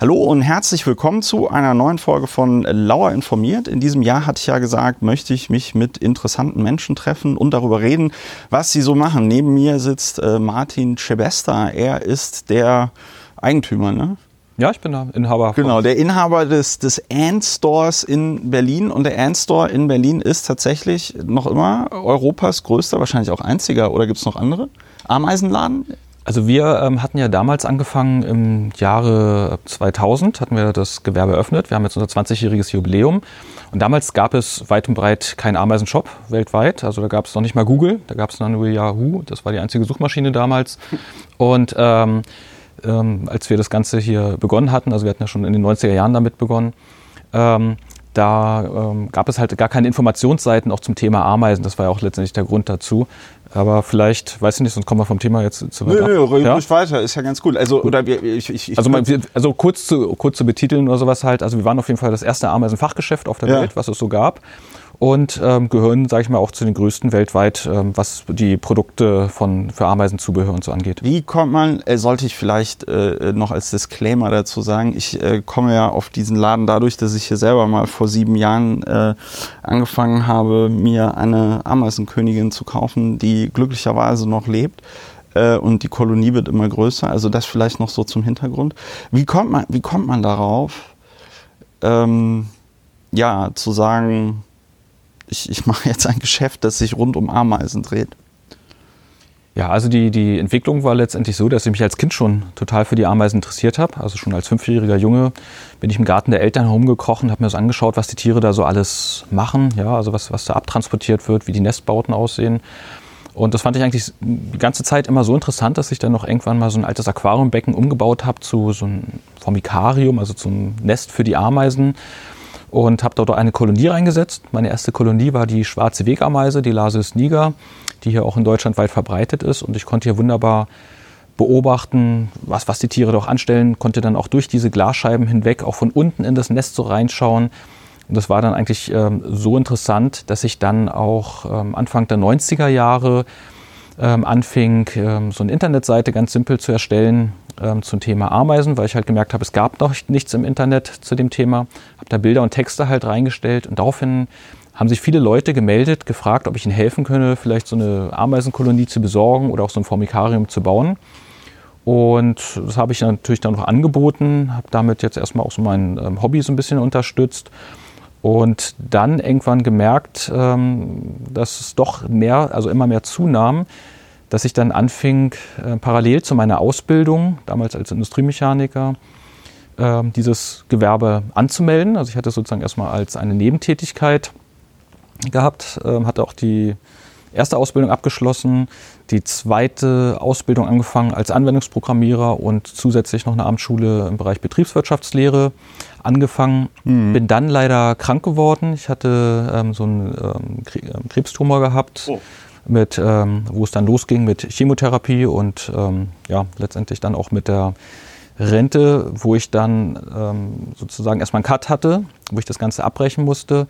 Hallo und herzlich willkommen zu einer neuen Folge von Lauer informiert. In diesem Jahr hatte ich ja gesagt, möchte ich mich mit interessanten Menschen treffen und darüber reden, was sie so machen. Neben mir sitzt äh, Martin Chebesta. Er ist der Eigentümer, ne? Ja, ich bin der Inhaber. Genau, der Inhaber des, des Ant Stores in Berlin. Und der Ant Store in Berlin ist tatsächlich noch immer Europas größter, wahrscheinlich auch einziger, oder gibt es noch andere? Ameisenladen also wir ähm, hatten ja damals angefangen im Jahre 2000, hatten wir das Gewerbe eröffnet. Wir haben jetzt unser 20-jähriges Jubiläum. Und damals gab es weit und breit keinen Ameisenshop weltweit. Also da gab es noch nicht mal Google, da gab es nur Yahoo. Das war die einzige Suchmaschine damals. Und ähm, ähm, als wir das Ganze hier begonnen hatten, also wir hatten ja schon in den 90er Jahren damit begonnen, ähm, da ähm, gab es halt gar keine Informationsseiten auch zum Thema Ameisen. Das war ja auch letztendlich der Grund dazu. Aber vielleicht, weiß ich nicht, sonst kommen wir vom Thema jetzt zu weit nö, ab. Nö, ja? weiter, ist ja ganz cool. Also, oder ich, ich, ich also, man, also kurz, zu, kurz zu betiteln oder sowas halt. Also wir waren auf jeden Fall das erste Ameisenfachgeschäft auf der ja. Welt, was es so gab und ähm, gehören, sage ich mal, auch zu den größten weltweit, ähm, was die Produkte von für Ameisenzubehör und so angeht. Wie kommt man, äh, sollte ich vielleicht äh, noch als Disclaimer dazu sagen, ich äh, komme ja auf diesen Laden dadurch, dass ich hier selber mal vor sieben Jahren äh, angefangen habe, mir eine Ameisenkönigin zu kaufen, die glücklicherweise noch lebt äh, und die Kolonie wird immer größer. Also das vielleicht noch so zum Hintergrund. Wie kommt man, wie kommt man darauf, ähm, ja, zu sagen, ich, ich mache jetzt ein Geschäft, das sich rund um Ameisen dreht. Ja, also die, die Entwicklung war letztendlich so, dass ich mich als Kind schon total für die Ameisen interessiert habe. Also schon als fünfjähriger Junge bin ich im Garten der Eltern herumgekrochen, habe mir das angeschaut, was die Tiere da so alles machen, ja, also was, was da abtransportiert wird, wie die Nestbauten aussehen. Und das fand ich eigentlich die ganze Zeit immer so interessant, dass ich dann noch irgendwann mal so ein altes Aquariumbecken umgebaut habe zu so einem Formikarium, also zum Nest für die Ameisen und habe dort eine Kolonie reingesetzt. Meine erste Kolonie war die schwarze Wegameise, die Lasis niger, die hier auch in Deutschland weit verbreitet ist. Und ich konnte hier wunderbar beobachten, was, was die Tiere doch anstellen, konnte dann auch durch diese Glasscheiben hinweg auch von unten in das Nest so reinschauen. Und das war dann eigentlich ähm, so interessant, dass ich dann auch ähm, Anfang der 90er Jahre ähm, anfing, ähm, so eine Internetseite ganz simpel zu erstellen ähm, zum Thema Ameisen, weil ich halt gemerkt habe, es gab noch nichts im Internet zu dem Thema. Habe da Bilder und Texte halt reingestellt und daraufhin haben sich viele Leute gemeldet, gefragt, ob ich ihnen helfen könne, vielleicht so eine Ameisenkolonie zu besorgen oder auch so ein Formikarium zu bauen. Und das habe ich natürlich dann noch angeboten, habe damit jetzt erstmal auch so mein ähm, Hobby so ein bisschen unterstützt und dann irgendwann gemerkt, ähm, dass es doch mehr, also immer mehr zunahm, dass ich dann anfing, äh, parallel zu meiner Ausbildung, damals als Industriemechaniker, äh, dieses Gewerbe anzumelden. Also ich hatte sozusagen erstmal als eine Nebentätigkeit gehabt, äh, hatte auch die erste Ausbildung abgeschlossen, die zweite Ausbildung angefangen als Anwendungsprogrammierer und zusätzlich noch eine Amtsschule im Bereich Betriebswirtschaftslehre angefangen. Mhm. Bin dann leider krank geworden. Ich hatte ähm, so einen ähm, ähm, Krebstumor gehabt. Oh. Mit, ähm, wo es dann losging mit Chemotherapie und ähm, ja, letztendlich dann auch mit der Rente, wo ich dann ähm, sozusagen erstmal einen Cut hatte, wo ich das Ganze abbrechen musste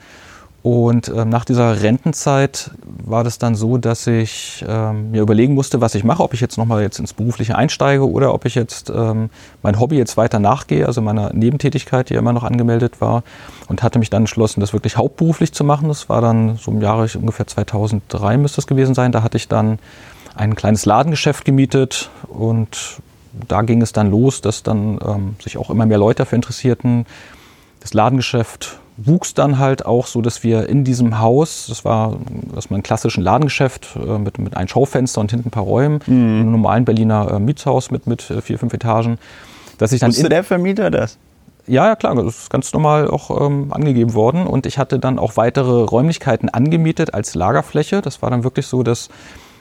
und äh, nach dieser Rentenzeit war das dann so, dass ich ähm, mir überlegen musste, was ich mache, ob ich jetzt nochmal jetzt ins Berufliche einsteige oder ob ich jetzt ähm, mein Hobby jetzt weiter nachgehe, also meiner Nebentätigkeit, die ja immer noch angemeldet war. Und hatte mich dann entschlossen, das wirklich hauptberuflich zu machen. Das war dann so im Jahre ungefähr 2003 müsste es gewesen sein. Da hatte ich dann ein kleines Ladengeschäft gemietet und da ging es dann los, dass dann ähm, sich auch immer mehr Leute dafür interessierten. Das Ladengeschäft wuchs dann halt auch so, dass wir in diesem Haus, das war erstmal ein klassisches Ladengeschäft äh, mit, mit einem Schaufenster und hinten ein paar Räumen, mhm. einem normalen Berliner äh, Mietshaus mit, mit äh, vier, fünf Etagen. Dass ich dann Wusste der Vermieter das? Ja, ja, klar, das ist ganz normal auch ähm, angegeben worden. Und ich hatte dann auch weitere Räumlichkeiten angemietet als Lagerfläche. Das war dann wirklich so, dass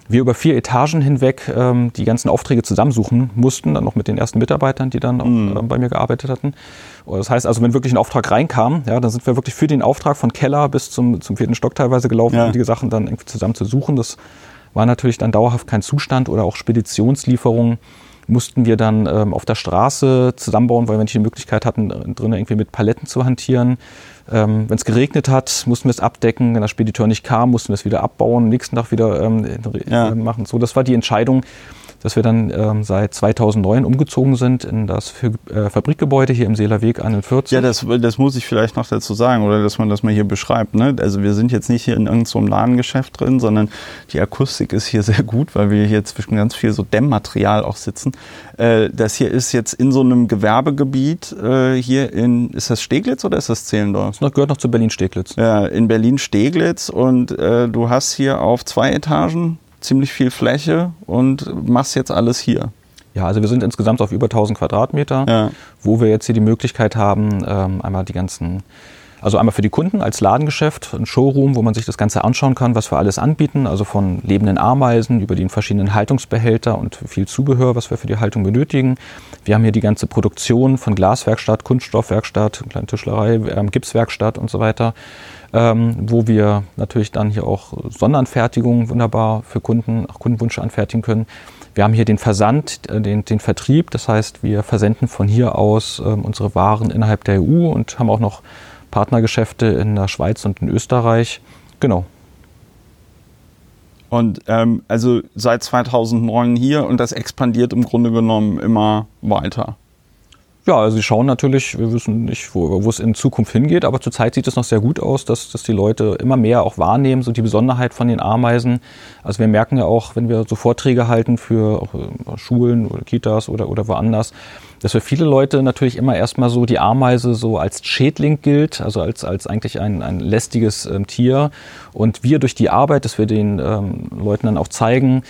wir über vier Etagen hinweg ähm, die ganzen Aufträge zusammensuchen mussten, dann noch mit den ersten Mitarbeitern, die dann auch, mhm. äh, bei mir gearbeitet hatten. Das heißt also, wenn wirklich ein Auftrag reinkam, ja, dann sind wir wirklich für den Auftrag von Keller bis zum, zum vierten Stock teilweise gelaufen, ja. um die Sachen dann irgendwie zusammen zu suchen. Das war natürlich dann dauerhaft kein Zustand oder auch Speditionslieferungen mussten wir dann ähm, auf der Straße zusammenbauen, weil wir nicht die Möglichkeit hatten, drinnen irgendwie mit Paletten zu hantieren. Ähm, Wenn es geregnet hat, mussten wir es abdecken. Wenn der Spediteur nicht kam, mussten wir es wieder abbauen, nächsten Tag wieder ähm, ja. machen. So, das war die Entscheidung, dass wir dann ähm, seit 2009 umgezogen sind in das äh, Fabrikgebäude hier im Seelerweg 41. Ja, das, das muss ich vielleicht noch dazu sagen oder dass man das mal hier beschreibt. Ne? Also wir sind jetzt nicht hier in irgendeinem Ladengeschäft drin, sondern die Akustik ist hier sehr gut, weil wir hier zwischen ganz viel so Dämmmaterial auch sitzen. Äh, das hier ist jetzt in so einem Gewerbegebiet äh, hier in, ist das Steglitz oder ist das Zehlendorf? Das gehört noch zu Berlin-Steglitz. Ja, in Berlin-Steglitz und äh, du hast hier auf zwei Etagen ziemlich viel Fläche und machst jetzt alles hier. Ja, also wir sind insgesamt auf über 1000 Quadratmeter, ja. wo wir jetzt hier die Möglichkeit haben, ähm, einmal die ganzen, also einmal für die Kunden als Ladengeschäft, ein Showroom, wo man sich das Ganze anschauen kann, was wir alles anbieten, also von lebenden Ameisen über die verschiedenen Haltungsbehälter und viel Zubehör, was wir für die Haltung benötigen. Wir haben hier die ganze Produktion von Glaswerkstatt, Kunststoffwerkstatt, kleine Tischlerei, ähm, Gipswerkstatt und so weiter ähm, wo wir natürlich dann hier auch Sonderanfertigungen wunderbar für Kunden, auch Kundenwünsche anfertigen können. Wir haben hier den Versand, äh, den, den Vertrieb, das heißt, wir versenden von hier aus ähm, unsere Waren innerhalb der EU und haben auch noch Partnergeschäfte in der Schweiz und in Österreich. Genau. Und ähm, also seit 2009 hier und das expandiert im Grunde genommen immer weiter. Ja, also sie schauen natürlich, wir wissen nicht, wo, wo es in Zukunft hingeht, aber zurzeit sieht es noch sehr gut aus, dass, dass die Leute immer mehr auch wahrnehmen, so die Besonderheit von den Ameisen. Also wir merken ja auch, wenn wir so Vorträge halten für äh, Schulen oder Kitas oder, oder woanders, dass für viele Leute natürlich immer erstmal so die Ameise so als Schädling gilt, also als, als eigentlich ein, ein lästiges ähm, Tier. Und wir durch die Arbeit, dass wir den ähm, Leuten dann auch zeigen,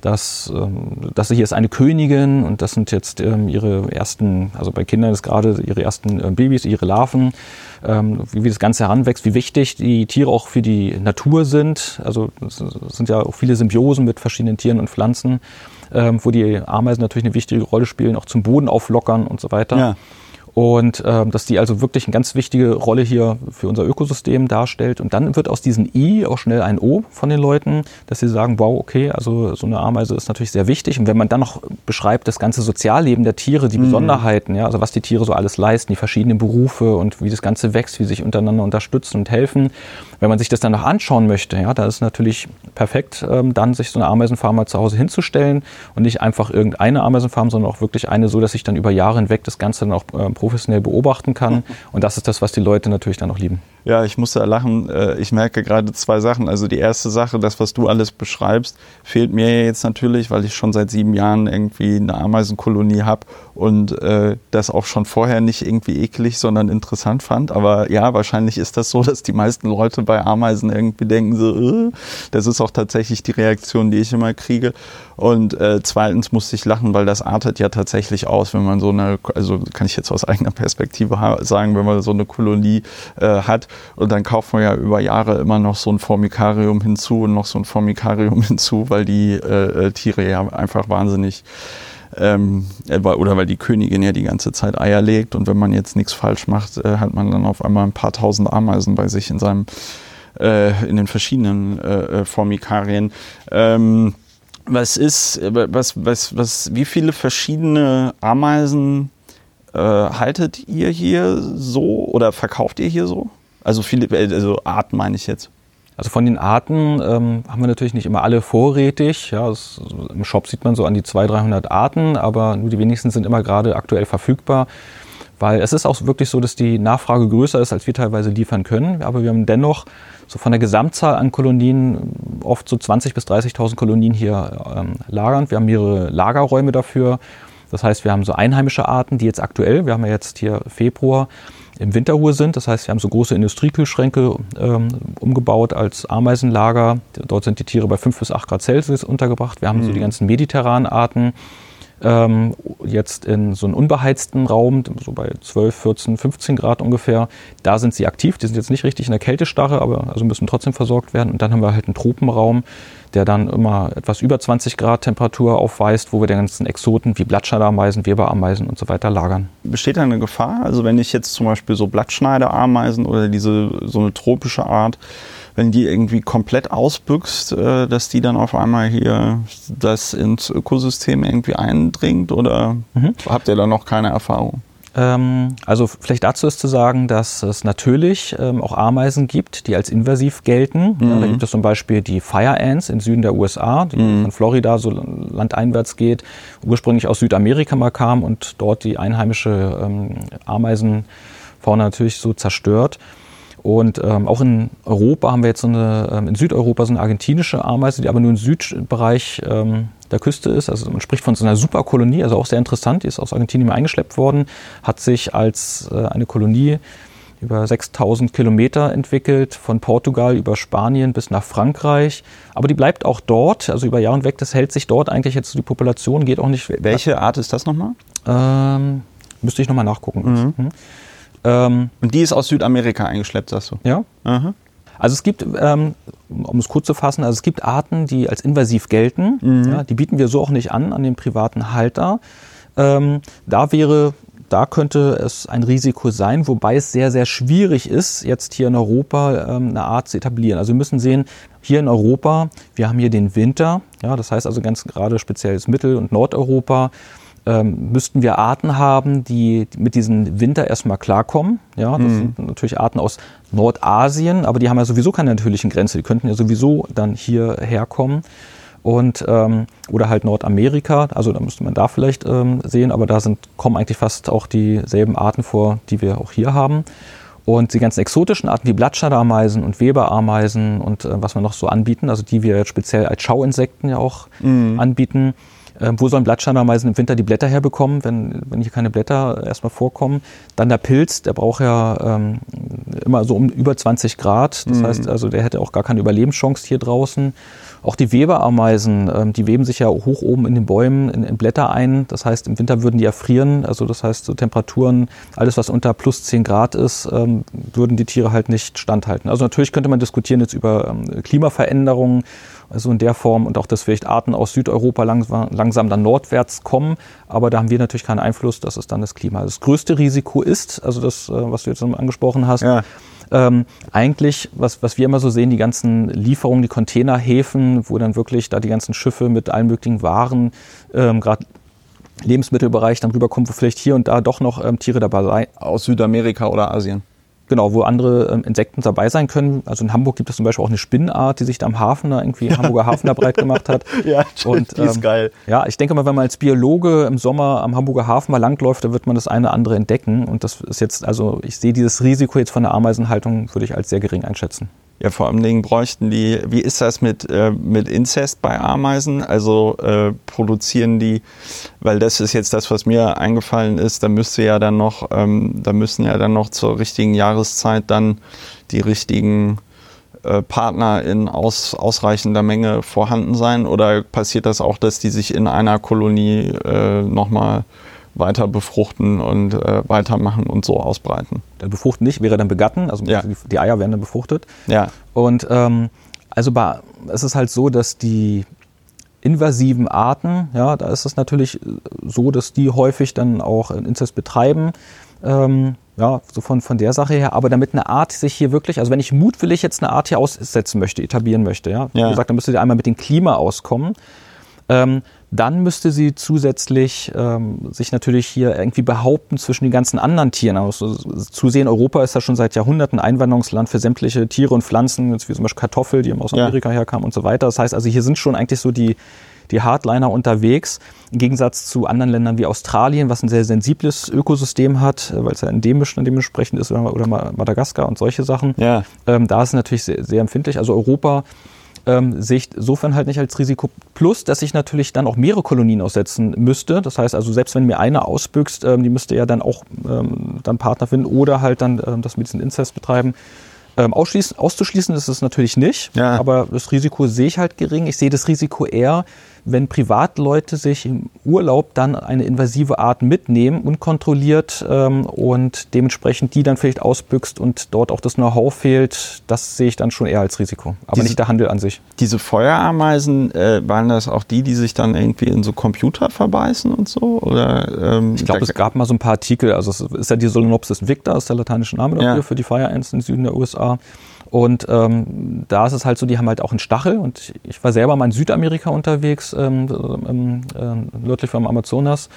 dass, ähm, dass hier ist eine Königin und das sind jetzt ähm, ihre ersten, also bei Kindern ist gerade ihre ersten äh, Babys, ihre Larven, ähm, wie, das Ganze heranwächst, wie wichtig die Tiere auch für die Natur sind. Also es sind ja auch viele Symbiosen mit verschiedenen Tieren und Pflanzen, wo die Ameisen natürlich eine wichtige Rolle spielen, auch zum Boden auflockern und so weiter. Ja. Und ähm, dass die also wirklich eine ganz wichtige Rolle hier für unser Ökosystem darstellt. Und dann wird aus diesem I auch schnell ein O von den Leuten, dass sie sagen, wow, okay, also so eine Ameise ist natürlich sehr wichtig. Und wenn man dann noch beschreibt, das ganze Sozialleben der Tiere, die mhm. Besonderheiten, ja, also was die Tiere so alles leisten, die verschiedenen Berufe und wie das Ganze wächst, wie sie sich untereinander unterstützen und helfen. Wenn man sich das dann noch anschauen möchte, ja, da ist natürlich perfekt, ähm, dann sich so eine Ameisenfarm mal zu Hause hinzustellen und nicht einfach irgendeine Ameisenfarm, sondern auch wirklich eine, so dass ich dann über Jahre hinweg das Ganze dann auch ähm, professionell beobachten kann. Und das ist das, was die Leute natürlich dann auch lieben. Ja, ich musste lachen. Äh, ich merke gerade zwei Sachen. Also die erste Sache, das, was du alles beschreibst, fehlt mir jetzt natürlich, weil ich schon seit sieben Jahren irgendwie eine Ameisenkolonie habe und äh, das auch schon vorher nicht irgendwie eklig, sondern interessant fand. Aber ja, wahrscheinlich ist das so, dass die meisten Leute bei Ameisen irgendwie denken so, äh, das ist auch tatsächlich die Reaktion, die ich immer kriege. Und äh, zweitens musste ich lachen, weil das artet ja tatsächlich aus, wenn man so eine, also kann ich jetzt aus eigener Perspektive sagen, wenn man so eine Kolonie äh, hat und dann kauft man ja über Jahre immer noch so ein Formikarium hinzu und noch so ein Formikarium hinzu, weil die äh, äh Tiere ja einfach wahnsinnig ähm, äh, oder weil die Königin ja die ganze Zeit Eier legt und wenn man jetzt nichts falsch macht, äh, hat man dann auf einmal ein paar tausend Ameisen bei sich in seinem äh, in den verschiedenen äh, Formikarien. Ähm, was ist, was, was, was, wie viele verschiedene Ameisen äh, haltet ihr hier so oder verkauft ihr hier so? Also viele, also Arten meine ich jetzt. Also von den Arten ähm, haben wir natürlich nicht immer alle vorrätig. Ja, das, Im Shop sieht man so an die 200, 300 Arten, aber nur die wenigsten sind immer gerade aktuell verfügbar. Weil es ist auch wirklich so, dass die Nachfrage größer ist, als wir teilweise liefern können. Aber wir haben dennoch so von der Gesamtzahl an Kolonien oft so 20.000 bis 30.000 Kolonien hier ähm, lagernd. Wir haben mehrere Lagerräume dafür. Das heißt, wir haben so einheimische Arten, die jetzt aktuell, wir haben ja jetzt hier Februar, im Winterruhe sind. Das heißt, wir haben so große Industriekühlschränke ähm, umgebaut als Ameisenlager. Dort sind die Tiere bei 5 bis 8 Grad Celsius untergebracht. Wir haben mhm. so die ganzen mediterranen Arten. Ähm, jetzt in so einem unbeheizten Raum, so bei 12, 14, 15 Grad ungefähr. Da sind sie aktiv. Die sind jetzt nicht richtig in der Kältestarre, aber also müssen trotzdem versorgt werden. Und dann haben wir halt einen Tropenraum, der dann immer etwas über 20 Grad Temperatur aufweist, wo wir die ganzen Exoten wie Blattschneiderameisen, Weberameisen und so weiter lagern. Besteht da eine Gefahr? Also wenn ich jetzt zum Beispiel so Blattschneiderameisen oder diese so eine tropische Art, wenn die irgendwie komplett ausbüchst, äh, dass die dann auf einmal hier das ins Ökosystem irgendwie eindringt oder mhm. habt ihr da noch keine Erfahrung? Ähm, also vielleicht dazu ist zu sagen, dass es natürlich ähm, auch Ameisen gibt, die als invasiv gelten. Mhm. Ja, da gibt es zum Beispiel die Fire Ants im Süden der USA, die mhm. von Florida so landeinwärts geht, ursprünglich aus Südamerika mal kam und dort die einheimische ähm, Ameisenfauna natürlich so zerstört. Und ähm, auch in Europa haben wir jetzt so eine, ähm, in Südeuropa so eine argentinische Ameise, die aber nur im Südbereich ähm, der Küste ist. Also man spricht von so einer Superkolonie, also auch sehr interessant. Die ist aus Argentinien eingeschleppt worden, hat sich als äh, eine Kolonie über 6000 Kilometer entwickelt, von Portugal über Spanien bis nach Frankreich. Aber die bleibt auch dort, also über Jahre hinweg, das hält sich dort eigentlich jetzt die Population, geht auch nicht. Welche Art ist das nochmal? Ähm, müsste ich nochmal nachgucken. Mhm. Mhm. Ähm, Und die ist aus Südamerika eingeschleppt, sagst du? Ja. Aha. Also es gibt, ähm, um es kurz zu fassen, also es gibt Arten, die als invasiv gelten. Mhm. Ja, die bieten wir so auch nicht an an den privaten Halter. Ähm, da wäre da könnte es ein Risiko sein, wobei es sehr, sehr schwierig ist, jetzt hier in Europa ähm, eine Art zu etablieren. Also wir müssen sehen, hier in Europa, wir haben hier den Winter, ja, das heißt also ganz gerade speziell Mittel- und Nordeuropa, ähm, müssten wir Arten haben, die mit diesem Winter erstmal klarkommen. Ja, das mhm. sind natürlich Arten aus Nordasien, aber die haben ja sowieso keine natürlichen Grenze. Die könnten ja sowieso dann hierher kommen. Und, ähm, oder halt Nordamerika, also da müsste man da vielleicht ähm, sehen, aber da sind, kommen eigentlich fast auch dieselben Arten vor, die wir auch hier haben. Und die ganzen exotischen Arten wie Blattschadameisen und Weberameisen und äh, was wir noch so anbieten, also die wir jetzt speziell als Schauinsekten ja auch mhm. anbieten, äh, wo sollen Blattscheindermeisen im Winter die Blätter herbekommen, wenn, wenn hier keine Blätter erstmal vorkommen? Dann der Pilz, der braucht ja ähm, immer so um über 20 Grad. Das mhm. heißt also, der hätte auch gar keine Überlebenschance hier draußen. Auch die Weberameisen, ähm, die weben sich ja hoch oben in den Bäumen in, in, Blätter ein. Das heißt, im Winter würden die erfrieren. Also das heißt, so Temperaturen, alles was unter plus 10 Grad ist, ähm, würden die Tiere halt nicht standhalten. Also natürlich könnte man diskutieren jetzt über ähm, Klimaveränderungen also in der Form und auch, dass vielleicht Arten aus Südeuropa langsam, langsam dann nordwärts kommen. Aber da haben wir natürlich keinen Einfluss, das ist dann das Klima. Das größte Risiko ist, also das, äh, was du jetzt angesprochen hast, ja. ähm, eigentlich, was, was wir immer so sehen, die ganzen Lieferungen, die Containerhäfen, wo dann wirklich da die ganzen Schiffe mit allen möglichen Waren, ähm, gerade Lebensmittelbereich dann rüberkommen, wo vielleicht hier und da doch noch ähm, Tiere dabei sind. Aus Südamerika oder Asien. Genau, wo andere ähm, Insekten dabei sein können. Also in Hamburg gibt es zum Beispiel auch eine Spinnenart, die sich da am Hafen, da irgendwie Hamburger Hafen da breit gemacht hat. ja, und, die ist ähm, geil. Ja, ich denke mal, wenn man als Biologe im Sommer am Hamburger Hafen mal langläuft, da wird man das eine oder andere entdecken. Und das ist jetzt, also ich sehe dieses Risiko jetzt von der Ameisenhaltung, würde ich als sehr gering einschätzen. Ja, vor allen Dingen bräuchten die, wie ist das mit, äh, mit Inzest bei Ameisen? Also äh, produzieren die, weil das ist jetzt das, was mir eingefallen ist, da müsste ja dann noch, ähm, da müssen ja dann noch zur richtigen Jahreszeit dann die richtigen äh, Partner in aus, ausreichender Menge vorhanden sein? Oder passiert das auch, dass die sich in einer Kolonie äh, nochmal weiter befruchten und äh, weitermachen und so ausbreiten. Befruchten nicht, wäre dann begatten, also ja. die, Eier werden dann befruchtet. Ja. Und ähm, also bei, es ist halt so, dass die invasiven Arten, ja, da ist es natürlich so, dass die häufig dann auch Inzest betreiben. Ähm, ja, so von, von der Sache her. Aber damit eine Art sich hier wirklich, also wenn ich mutwillig jetzt eine Art hier aussetzen möchte, etablieren möchte, ja, wie ja. gesagt, dann müsste ihr einmal mit dem Klima auskommen. Ähm, dann müsste sie zusätzlich ähm, sich natürlich hier irgendwie behaupten zwischen den ganzen anderen Tieren. Also, zusehen, Europa ist ja schon seit Jahrhunderten Einwanderungsland für sämtliche Tiere und Pflanzen, jetzt wie zum Beispiel Kartoffel, die aus Amerika ja. herkamen und so weiter. Das heißt also, hier sind schon eigentlich so die, die Hardliner unterwegs, im Gegensatz zu anderen Ländern wie Australien, was ein sehr sensibles Ökosystem hat, äh, weil es ja endemisch dementsprechend ist, oder Madagaskar und solche Sachen. Ja. Ähm, da ist es natürlich sehr, sehr empfindlich. Also Europa ähm, sehe ich insofern halt nicht als Risiko. Plus, dass ich natürlich dann auch mehrere Kolonien aussetzen müsste. Das heißt also, selbst wenn mir eine ausbüchst, ähm, die müsste ja dann auch ähm, dann Partner finden oder halt dann ähm, das mit diesem Inzest betreiben. Ähm, auszuschließen ist es natürlich nicht, ja. aber das Risiko sehe ich halt gering. Ich sehe das Risiko eher, wenn Privatleute sich im Urlaub dann eine invasive Art mitnehmen, unkontrolliert ähm, und dementsprechend die dann vielleicht ausbüchst und dort auch das Know-how fehlt, das sehe ich dann schon eher als Risiko, aber diese, nicht der Handel an sich. Diese Feuerameisen, äh, waren das auch die, die sich dann irgendwie in so Computer verbeißen und so? Oder, ähm, ich glaube, es gab mal so ein paar Artikel, also es ist ja die Solenopsis victa, ist der lateinische Name dafür, ja. für die Fire Ants im Süden der USA. Und ähm, da ist es halt so, die haben halt auch einen Stachel. Und ich war selber mal in Südamerika unterwegs, ähm, ähm, äh, nördlich vom Amazonas.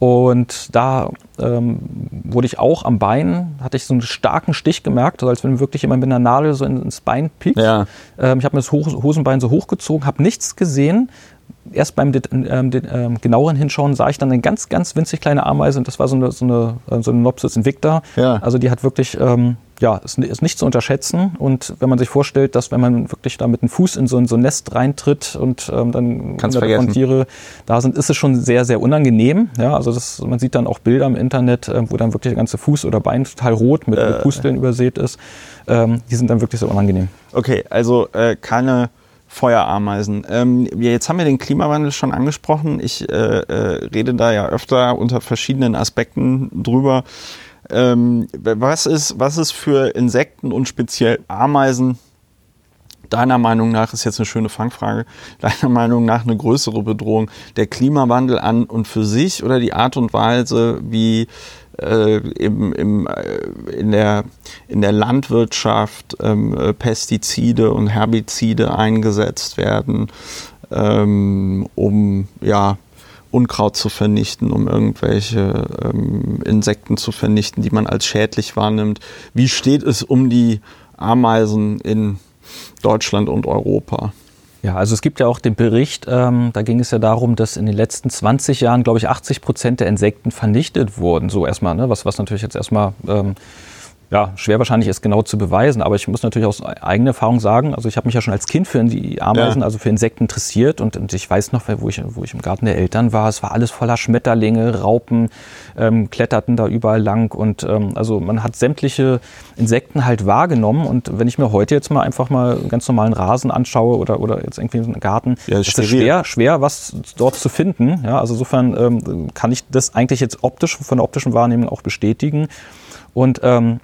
Und da ähm, wurde ich auch am Bein, hatte ich so einen starken Stich gemerkt, als wenn wirklich jemand mit einer Nadel so ins Bein piekt. Ja. Ähm, ich habe mir das Hosenbein so hochgezogen, habe nichts gesehen. Erst beim ähm, ähm, genaueren Hinschauen sah ich dann eine ganz, ganz winzig kleine Ameise und das war so eine, so eine, so eine Nopsis invicta. Ja. Also die hat wirklich ähm, ja, ist, ist nicht zu unterschätzen. Und wenn man sich vorstellt, dass wenn man wirklich da mit dem Fuß in so ein, so ein Nest reintritt und ähm, dann von Tiere da sind, ist es schon sehr, sehr unangenehm. Ja, also das, man sieht dann auch Bilder im Internet, äh, wo dann wirklich der ganze Fuß oder Bein total rot mit, äh. mit Pusteln übersät ist. Ähm, die sind dann wirklich sehr unangenehm. Okay, also äh, keine Feuerameisen. Ähm, jetzt haben wir den Klimawandel schon angesprochen. Ich äh, äh, rede da ja öfter unter verschiedenen Aspekten drüber. Ähm, was, ist, was ist für Insekten und speziell Ameisen deiner Meinung nach, ist jetzt eine schöne Fangfrage, deiner Meinung nach eine größere Bedrohung? Der Klimawandel an und für sich oder die Art und Weise, wie äh, im, im, äh, in, der, in der Landwirtschaft ähm, äh, Pestizide und Herbizide eingesetzt werden, ähm, um ja, Unkraut zu vernichten, um irgendwelche ähm, Insekten zu vernichten, die man als schädlich wahrnimmt. Wie steht es um die Ameisen in Deutschland und Europa? Ja, also es gibt ja auch den Bericht, ähm, da ging es ja darum, dass in den letzten 20 Jahren, glaube ich, 80 Prozent der Insekten vernichtet wurden. So erstmal, ne? was, was natürlich jetzt erstmal ähm, ja, schwer wahrscheinlich ist genau zu beweisen, aber ich muss natürlich aus eigener Erfahrung sagen, also ich habe mich ja schon als Kind für die Ameisen, ja. also für Insekten interessiert und, und, ich weiß noch, wo ich, wo ich im Garten der Eltern war, es war alles voller Schmetterlinge, Raupen, ähm, kletterten da überall lang und ähm, also man hat sämtliche Insekten halt wahrgenommen und wenn ich mir heute jetzt mal einfach mal einen ganz normalen Rasen anschaue oder, oder jetzt irgendwie einen Garten, ja, ist es schwer, schwer, was dort zu finden. Ja, also insofern ähm, kann ich das eigentlich jetzt optisch, von der optischen Wahrnehmung auch bestätigen und ähm,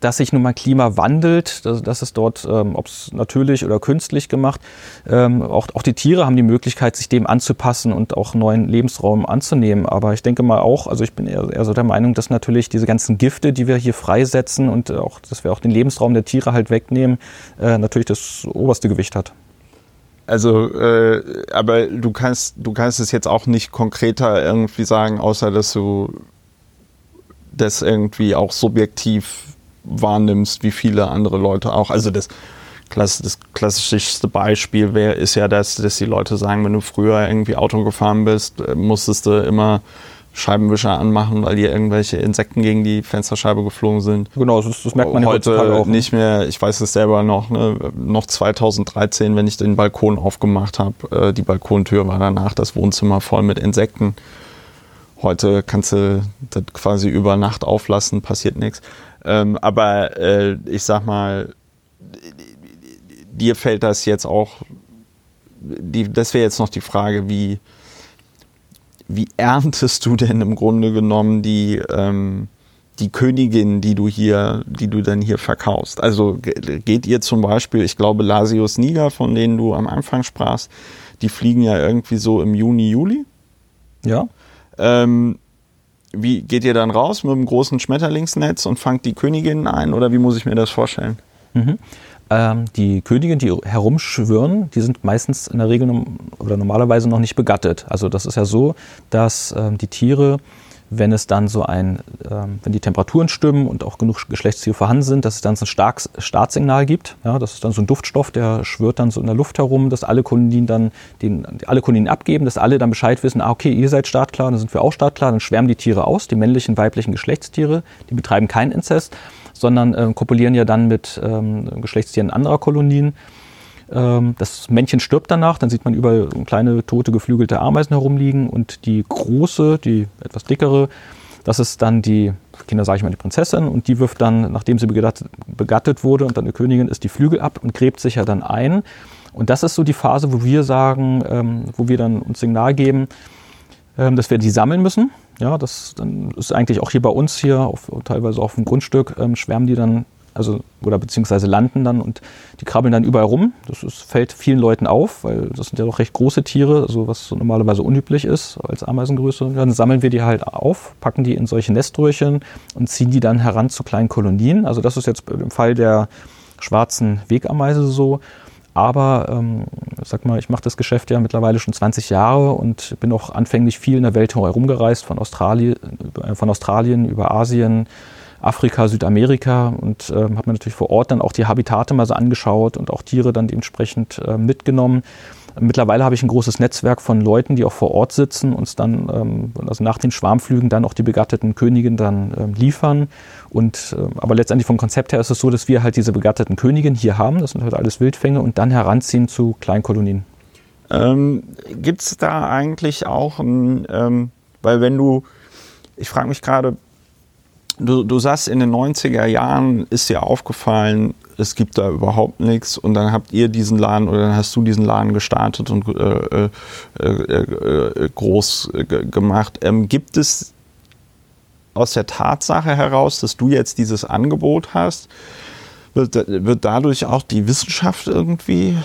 dass sich nun mal Klima wandelt, das, das ist dort, ähm, ob es natürlich oder künstlich gemacht, ähm, auch, auch die Tiere haben die Möglichkeit, sich dem anzupassen und auch neuen Lebensraum anzunehmen. Aber ich denke mal auch, also ich bin eher, eher so der Meinung, dass natürlich diese ganzen Gifte, die wir hier freisetzen und auch, dass wir auch den Lebensraum der Tiere halt wegnehmen, äh, natürlich das oberste Gewicht hat. Also, äh, aber du kannst, du kannst es jetzt auch nicht konkreter irgendwie sagen, außer dass du das irgendwie auch subjektiv wahrnimmst, wie viele andere Leute auch. Also das, das klassischste Beispiel wäre, ist ja, dass, dass die Leute sagen, wenn du früher irgendwie Auto gefahren bist, äh, musstest du immer Scheibenwischer anmachen, weil hier irgendwelche Insekten gegen die Fensterscheibe geflogen sind. Genau, das, das merkt man heute auch. Ne? nicht mehr. Ich weiß es selber noch. Ne, noch 2013, wenn ich den Balkon aufgemacht habe, äh, die Balkontür war danach das Wohnzimmer voll mit Insekten. Heute kannst du das quasi über Nacht auflassen, passiert nichts. Ähm, aber äh, ich sag mal, dir fällt das jetzt auch, die, das wäre jetzt noch die Frage, wie, wie erntest du denn im Grunde genommen die, ähm, die Königin, die du hier, die du dann hier verkaufst? Also geht ihr zum Beispiel, ich glaube, Lasius niger, von denen du am Anfang sprachst, die fliegen ja irgendwie so im Juni, Juli. Ja. Ähm, wie geht ihr dann raus mit einem großen Schmetterlingsnetz und fangt die Königin ein oder wie muss ich mir das vorstellen? Mhm. Ähm, die Königin, die herumschwirren, die sind meistens in der Regel oder normalerweise noch nicht begattet. Also das ist ja so, dass ähm, die Tiere wenn es dann so ein, ähm, wenn die Temperaturen stimmen und auch genug Geschlechtstiere vorhanden sind, dass es dann so ein starkes Startsignal gibt. Ja, das ist dann so ein Duftstoff, der schwirrt dann so in der Luft herum, dass alle Kolonien dann den, alle Kolonien abgeben, dass alle dann Bescheid wissen, ah, okay, ihr seid startklar, dann sind wir auch startklar, dann schwärmen die Tiere aus, die männlichen, weiblichen Geschlechtstiere, die betreiben keinen Inzest, sondern äh, kopulieren ja dann mit ähm, Geschlechtstieren anderer Kolonien. Ähm, das Männchen stirbt danach, dann sieht man überall kleine tote geflügelte Ameisen herumliegen und die große, die etwas dickere, das ist dann die, Kinder sage ich mal, die Prinzessin und die wirft dann, nachdem sie begattet, wurde und dann eine Königin ist, die Flügel ab und gräbt sich ja dann ein. Und das ist so die Phase, wo wir sagen, ähm, wo wir dann uns Signal geben, ähm, dass wir die sammeln müssen. Ja, das ist eigentlich auch hier bei uns hier, auf, teilweise auf dem Grundstück, schwärmen die dann also oder beziehungsweise landen dann und die krabbeln dann überall rum. Das ist, fällt vielen Leuten auf, weil das sind ja doch recht große Tiere, also was so normalerweise unüblich ist als Ameisengröße. Dann sammeln wir die halt auf, packen die in solche Neströhrchen und ziehen die dann heran zu kleinen Kolonien. Also das ist jetzt im Fall der schwarzen Wegameise so. Aber ähm, sag mal, ich mache das Geschäft ja mittlerweile schon 20 Jahre und bin auch anfänglich viel in der Welt herumgereist, von Australien, äh, von Australien über Asien, Afrika, Südamerika und äh, habe mir natürlich vor Ort dann auch die Habitate mal so angeschaut und auch Tiere dann dementsprechend äh, mitgenommen. Mittlerweile habe ich ein großes Netzwerk von Leuten, die auch vor Ort sitzen, uns dann, ähm, also nach den Schwarmflügen dann auch die begatteten Königin dann ähm, liefern. Und, äh, aber letztendlich vom Konzept her ist es so, dass wir halt diese begatteten Königin hier haben, das sind halt alles Wildfänge, und dann heranziehen zu Kleinkolonien. Ähm, Gibt es da eigentlich auch ein, ähm, weil wenn du, ich frage mich gerade, du, du sagst, in den 90er Jahren ist dir aufgefallen, es gibt da überhaupt nichts und dann habt ihr diesen Laden oder dann hast du diesen Laden gestartet und äh, äh, äh, groß gemacht. Ähm, gibt es aus der Tatsache heraus, dass du jetzt dieses Angebot hast, wird, wird dadurch auch die Wissenschaft irgendwie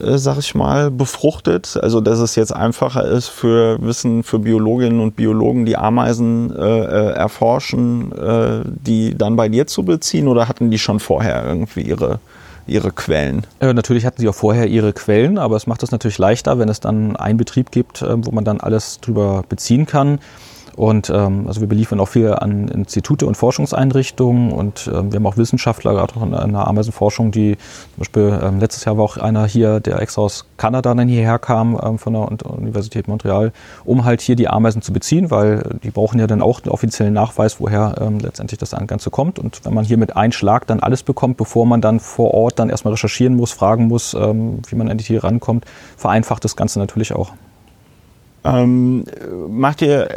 äh, sag ich mal, befruchtet. Also dass es jetzt einfacher ist für Wissen, für Biologinnen und Biologen, die Ameisen äh, äh, erforschen, äh, die dann bei dir zu beziehen oder hatten die schon vorher irgendwie ihre ihre Quellen? Äh, natürlich hatten sie auch vorher ihre Quellen, aber es macht es natürlich leichter, wenn es dann einen Betrieb gibt, äh, wo man dann alles drüber beziehen kann. Und ähm, also wir beliefern auch viel an Institute und Forschungseinrichtungen und ähm, wir haben auch Wissenschaftler, gerade auch in, in der Ameisenforschung, die zum Beispiel ähm, letztes Jahr war auch einer hier, der extra aus Kanada dann hierher kam ähm, von der Universität Montreal, um halt hier die Ameisen zu beziehen, weil die brauchen ja dann auch den offiziellen Nachweis, woher ähm, letztendlich das Ganze kommt. Und wenn man hier mit einem Schlag dann alles bekommt, bevor man dann vor Ort dann erstmal recherchieren muss, fragen muss, ähm, wie man an die Tiere rankommt, vereinfacht das Ganze natürlich auch. Ähm, macht ihr,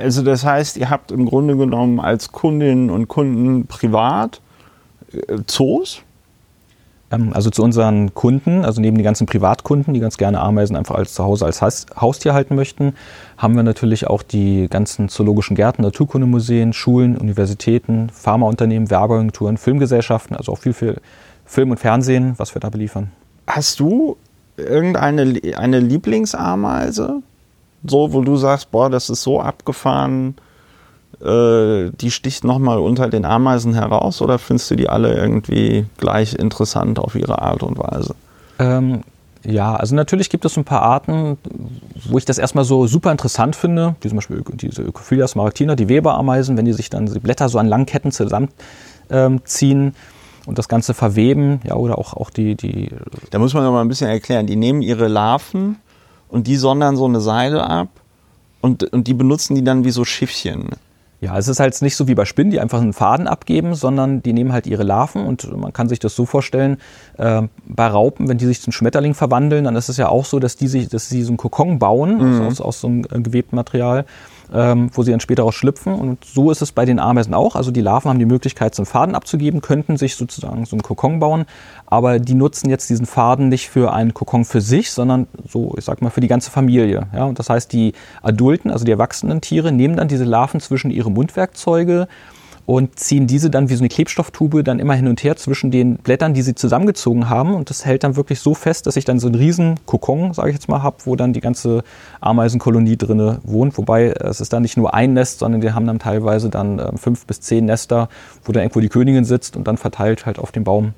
also das heißt, ihr habt im Grunde genommen als Kundinnen und Kunden privat äh, Zoos? Ähm, also zu unseren Kunden, also neben den ganzen Privatkunden, die ganz gerne Ameisen einfach als Zuhause als Haustier halten möchten, haben wir natürlich auch die ganzen zoologischen Gärten, Naturkundemuseen, Schulen, Universitäten, Pharmaunternehmen, Werbeagenturen, Filmgesellschaften, also auch viel für Film und Fernsehen, was wir da beliefern. Hast du irgendeine eine Lieblingsameise? So, wo du sagst, boah, das ist so abgefahren, äh, die sticht nochmal unter den Ameisen heraus oder findest du die alle irgendwie gleich interessant auf ihre Art und Weise? Ähm, ja, also natürlich gibt es ein paar Arten, wo ich das erstmal so super interessant finde, wie zum Beispiel diese Ökophilias maritima, die Weberameisen, wenn die sich dann die Blätter so an langen Ketten zusammenziehen. Ähm, und das Ganze verweben, ja, oder auch, auch die, die. Da muss man noch mal ein bisschen erklären. Die nehmen ihre Larven und die sondern so eine Seile ab und, und die benutzen die dann wie so Schiffchen. Ja, es ist halt nicht so wie bei Spinnen, die einfach einen Faden abgeben, sondern die nehmen halt ihre Larven und man kann sich das so vorstellen, äh, bei Raupen, wenn die sich zum Schmetterling verwandeln, dann ist es ja auch so, dass die sich, dass sie so einen Kokon bauen mhm. aus, aus so einem gewebten Material ähm, wo sie dann später auch schlüpfen. Und so ist es bei den Ameisen auch. Also die Larven haben die Möglichkeit, so einen Faden abzugeben, könnten sich sozusagen so einen Kokon bauen, aber die nutzen jetzt diesen Faden nicht für einen Kokon für sich, sondern so, ich sag mal, für die ganze Familie. Ja? Und das heißt, die Adulten, also die erwachsenen Tiere, nehmen dann diese Larven zwischen ihre Mundwerkzeuge und ziehen diese dann wie so eine Klebstofftube dann immer hin und her zwischen den Blättern, die sie zusammengezogen haben. Und das hält dann wirklich so fest, dass ich dann so einen riesen Kokon, sage ich jetzt mal, habe, wo dann die ganze Ameisenkolonie drinne wohnt. Wobei es ist dann nicht nur ein Nest, sondern die haben dann teilweise dann äh, fünf bis zehn Nester, wo dann irgendwo die Königin sitzt und dann verteilt halt auf dem Baum.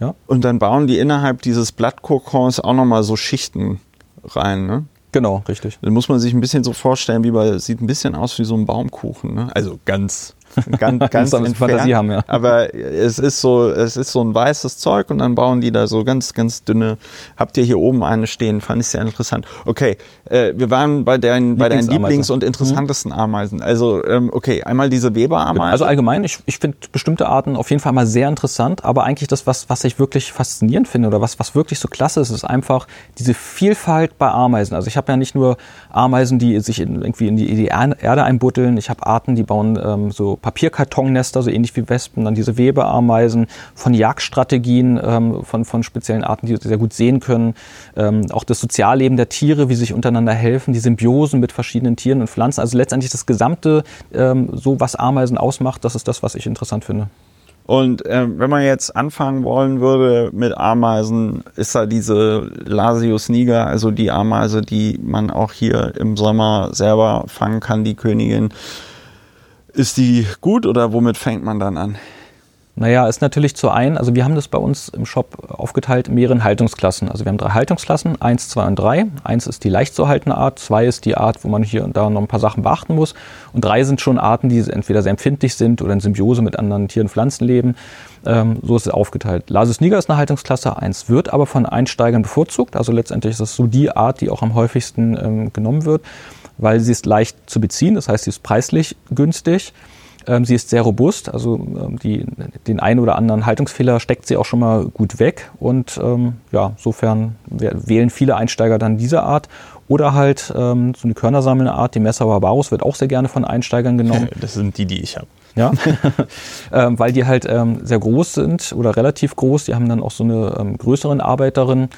Ja. Und dann bauen die innerhalb dieses Blattkokons auch nochmal so Schichten rein, ne? Genau, richtig. Dann muss man sich ein bisschen so vorstellen, wie bei, sieht ein bisschen aus wie so ein Baumkuchen, ne? Also ganz ganz, ganz entfernt, Fantasie haben, ja. Aber es ist so, es ist so ein weißes Zeug und dann bauen die da so ganz, ganz dünne. Habt ihr hier oben eine stehen? Fand ich sehr interessant. Okay, äh, wir waren bei deinen, bei deinen Lieblings- und interessantesten mhm. Ameisen. Also ähm, okay, einmal diese Weberameisen. Also allgemein, ich, ich finde bestimmte Arten auf jeden Fall mal sehr interessant, aber eigentlich das, was, was ich wirklich faszinierend finde oder was, was wirklich so klasse ist, ist einfach diese Vielfalt bei Ameisen. Also ich habe ja nicht nur Ameisen, die sich in, irgendwie in die, in die Erde einbuddeln. Ich habe Arten, die bauen ähm, so Papierkartonnester, so ähnlich wie Wespen, dann diese Webeameisen, von Jagdstrategien, ähm, von, von speziellen Arten, die sehr gut sehen können. Ähm, auch das Sozialleben der Tiere, wie sie sich untereinander helfen, die Symbiosen mit verschiedenen Tieren und Pflanzen. Also letztendlich das Gesamte, ähm, so was Ameisen ausmacht, das ist das, was ich interessant finde. Und äh, wenn man jetzt anfangen wollen würde mit Ameisen, ist da diese Lasius niger, also die Ameise, die man auch hier im Sommer selber fangen kann, die Königin. Ist die gut oder womit fängt man dann an? Naja, ist natürlich zu ein, also wir haben das bei uns im Shop aufgeteilt in mehreren Haltungsklassen. Also wir haben drei Haltungsklassen, eins, zwei und drei. Eins ist die leicht zu haltende Art, zwei ist die Art, wo man hier und da noch ein paar Sachen beachten muss. Und drei sind schon Arten, die entweder sehr empfindlich sind oder in Symbiose mit anderen Tieren und Pflanzen leben. Ähm, so ist es aufgeteilt. Lasus niger ist eine Haltungsklasse 1, wird aber von Einsteigern bevorzugt. Also letztendlich ist es so die Art, die auch am häufigsten ähm, genommen wird, weil sie ist leicht zu beziehen, das heißt, sie ist preislich günstig ähm, sie ist sehr robust, also ähm, die, den einen oder anderen Haltungsfehler steckt sie auch schon mal gut weg. Und ähm, ja, insofern wählen viele Einsteiger dann diese Art. Oder halt ähm, so eine körnersammelnde Art, die Messa Barbarus wird auch sehr gerne von Einsteigern genommen. Das sind die, die ich habe. Ja, ähm, weil die halt ähm, sehr groß sind oder relativ groß. Die haben dann auch so eine größeren Arbeiterin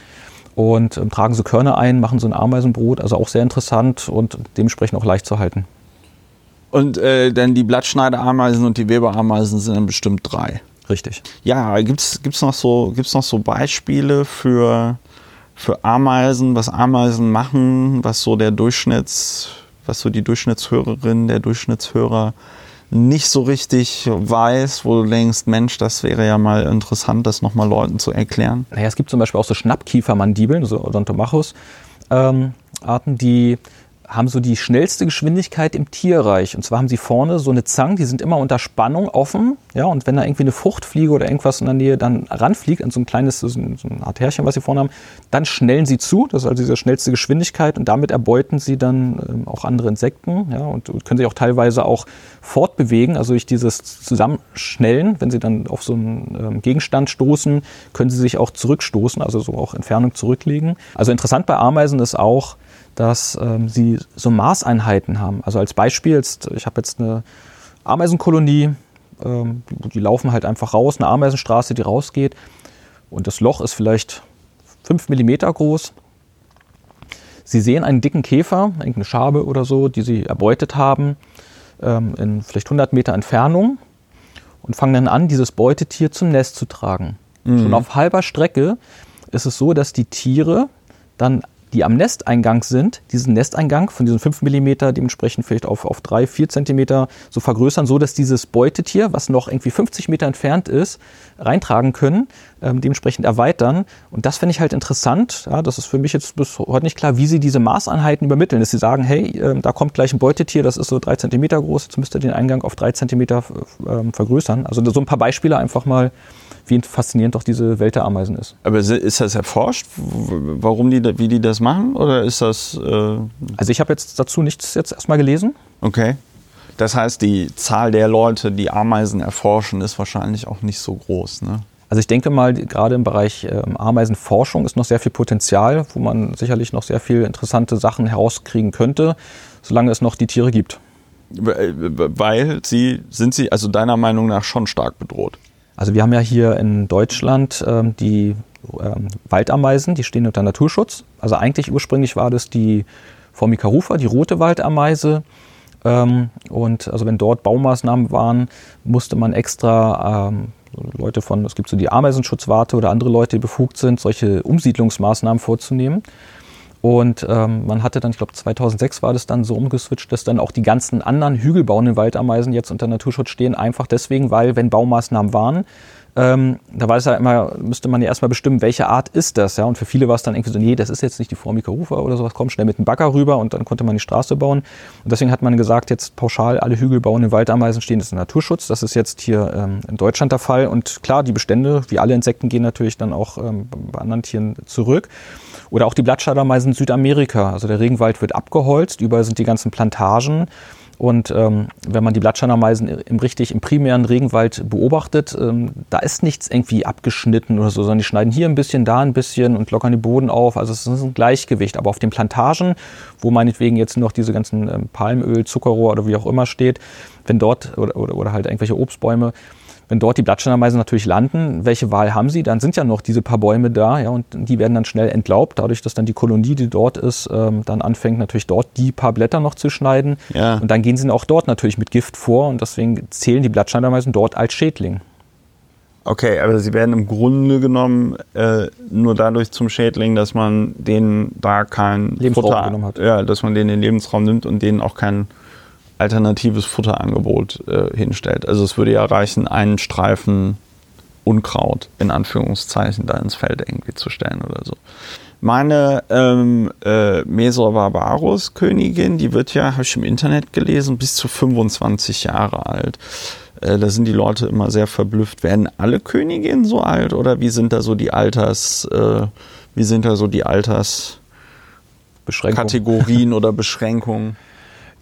und ähm, tragen so Körner ein, machen so ein Ameisenbrot. Also auch sehr interessant und dementsprechend auch leicht zu halten. Und äh, dann die Blattschneiderameisen und die Weberameisen sind dann bestimmt drei. Richtig. Ja, gibt es noch, so, gibt's noch so Beispiele für, für Ameisen, was Ameisen machen, was so der Durchschnitts, was so die Durchschnittshörerin, der Durchschnittshörer nicht so richtig weiß, wo du denkst, Mensch, das wäre ja mal interessant, das nochmal Leuten zu erklären? Naja, es gibt zum Beispiel auch so Schnappkiefermandibeln, so Odontomachus, ähm, die haben so die schnellste Geschwindigkeit im Tierreich. Und zwar haben sie vorne so eine Zange, die sind immer unter Spannung offen. Ja, und wenn da irgendwie eine Fruchtfliege oder irgendwas in der Nähe dann ranfliegt, an so ein kleines, so ein, so ein Art Härchen, was sie vorne haben, dann schnellen sie zu. Das ist also diese schnellste Geschwindigkeit und damit erbeuten sie dann ähm, auch andere Insekten. Ja, und können sich auch teilweise auch fortbewegen. Also durch dieses Zusammenschnellen, wenn sie dann auf so einen ähm, Gegenstand stoßen, können sie sich auch zurückstoßen, also so auch Entfernung zurücklegen. Also interessant bei Ameisen ist auch, dass ähm, sie so Maßeinheiten haben. Also als Beispiel, jetzt, ich habe jetzt eine Ameisenkolonie, ähm, die laufen halt einfach raus, eine Ameisenstraße, die rausgeht und das Loch ist vielleicht 5 mm groß. Sie sehen einen dicken Käfer, irgendeine Schabe oder so, die sie erbeutet haben, ähm, in vielleicht 100 Meter Entfernung und fangen dann an, dieses Beutetier zum Nest zu tragen. Mhm. Schon auf halber Strecke ist es so, dass die Tiere dann die am Nesteingang sind, diesen Nesteingang von diesen 5 mm dementsprechend vielleicht auf, auf 3, 4 cm so vergrößern, so dass dieses Beutetier, was noch irgendwie 50 Meter entfernt ist, reintragen können, ähm, dementsprechend erweitern. Und das finde ich halt interessant. Ja, das ist für mich jetzt bis heute nicht klar, wie sie diese Maßeinheiten übermitteln. Dass sie sagen, hey, äh, da kommt gleich ein Beutetier, das ist so 3 cm groß, jetzt müsst ihr den Eingang auf 3 cm äh, vergrößern. Also so ein paar Beispiele einfach mal wie faszinierend doch diese Welt der Ameisen ist. Aber ist das erforscht, warum die, wie die das machen? Oder ist das. Äh also ich habe jetzt dazu nichts jetzt erstmal gelesen. Okay. Das heißt, die Zahl der Leute, die Ameisen erforschen, ist wahrscheinlich auch nicht so groß. Ne? Also ich denke mal, gerade im Bereich ähm, Ameisenforschung ist noch sehr viel Potenzial, wo man sicherlich noch sehr viel interessante Sachen herauskriegen könnte, solange es noch die Tiere gibt. Weil sie, sind sie also deiner Meinung nach schon stark bedroht? Also wir haben ja hier in Deutschland ähm, die ähm, Waldameisen, die stehen unter Naturschutz. Also eigentlich ursprünglich war das die Formica rufa, die rote Waldameise. Ähm, und also wenn dort Baumaßnahmen waren, musste man extra ähm, Leute von, es gibt so die Ameisenschutzwarte oder andere Leute, die befugt sind, solche Umsiedlungsmaßnahmen vorzunehmen. Und ähm, man hatte dann, ich glaube 2006 war das dann so umgeswitcht, dass dann auch die ganzen anderen hügelbauenden Waldameisen jetzt unter Naturschutz stehen, einfach deswegen, weil wenn Baumaßnahmen waren, ähm, da war es ja immer, müsste man ja erstmal bestimmen, welche Art ist das, ja. Und für viele war es dann irgendwie so, nee, das ist jetzt nicht die Formica rufa oder sowas, komm schnell mit dem Bagger rüber und dann konnte man die Straße bauen. Und deswegen hat man gesagt, jetzt pauschal alle hügelbauenden Waldameisen stehen, das ist ein Naturschutz. Das ist jetzt hier ähm, in Deutschland der Fall. Und klar, die Bestände, wie alle Insekten, gehen natürlich dann auch ähm, bei anderen Tieren zurück. Oder auch die Blattschallermeisen in Südamerika. Also der Regenwald wird abgeholzt, überall sind die ganzen Plantagen. Und ähm, wenn man die Blattschallermeisen im richtig im primären Regenwald beobachtet, ähm, da ist nichts irgendwie abgeschnitten oder so, sondern die schneiden hier ein bisschen, da ein bisschen und lockern den Boden auf. Also es ist ein Gleichgewicht. Aber auf den Plantagen, wo meinetwegen jetzt noch diese ganzen ähm, Palmöl, Zuckerrohr oder wie auch immer steht, wenn dort oder, oder, oder halt irgendwelche Obstbäume, wenn dort die Blattsteinermeisen natürlich landen, welche Wahl haben sie? Dann sind ja noch diese paar Bäume da, ja, und die werden dann schnell entlaubt, dadurch, dass dann die Kolonie, die dort ist, ähm, dann anfängt natürlich dort die paar Blätter noch zu schneiden. Ja. Und dann gehen sie auch dort natürlich mit Gift vor und deswegen zählen die Blattsteinermeisen dort als Schädling. Okay, aber sie werden im Grunde genommen äh, nur dadurch zum Schädling, dass man denen da kein Lebensraum Futter, genommen hat. Ja, dass man denen den Lebensraum nimmt und denen auch kein alternatives Futterangebot äh, hinstellt. Also es würde ja reichen, einen Streifen Unkraut in Anführungszeichen da ins Feld irgendwie zu stellen oder so. Meine ähm, äh, Mesor Barbarus Königin, die wird ja, habe ich im Internet gelesen, bis zu 25 Jahre alt. Äh, da sind die Leute immer sehr verblüfft. Werden alle Königinnen so alt oder wie sind da so die Alters, äh, wie sind da so die Alterskategorien oder Beschränkungen?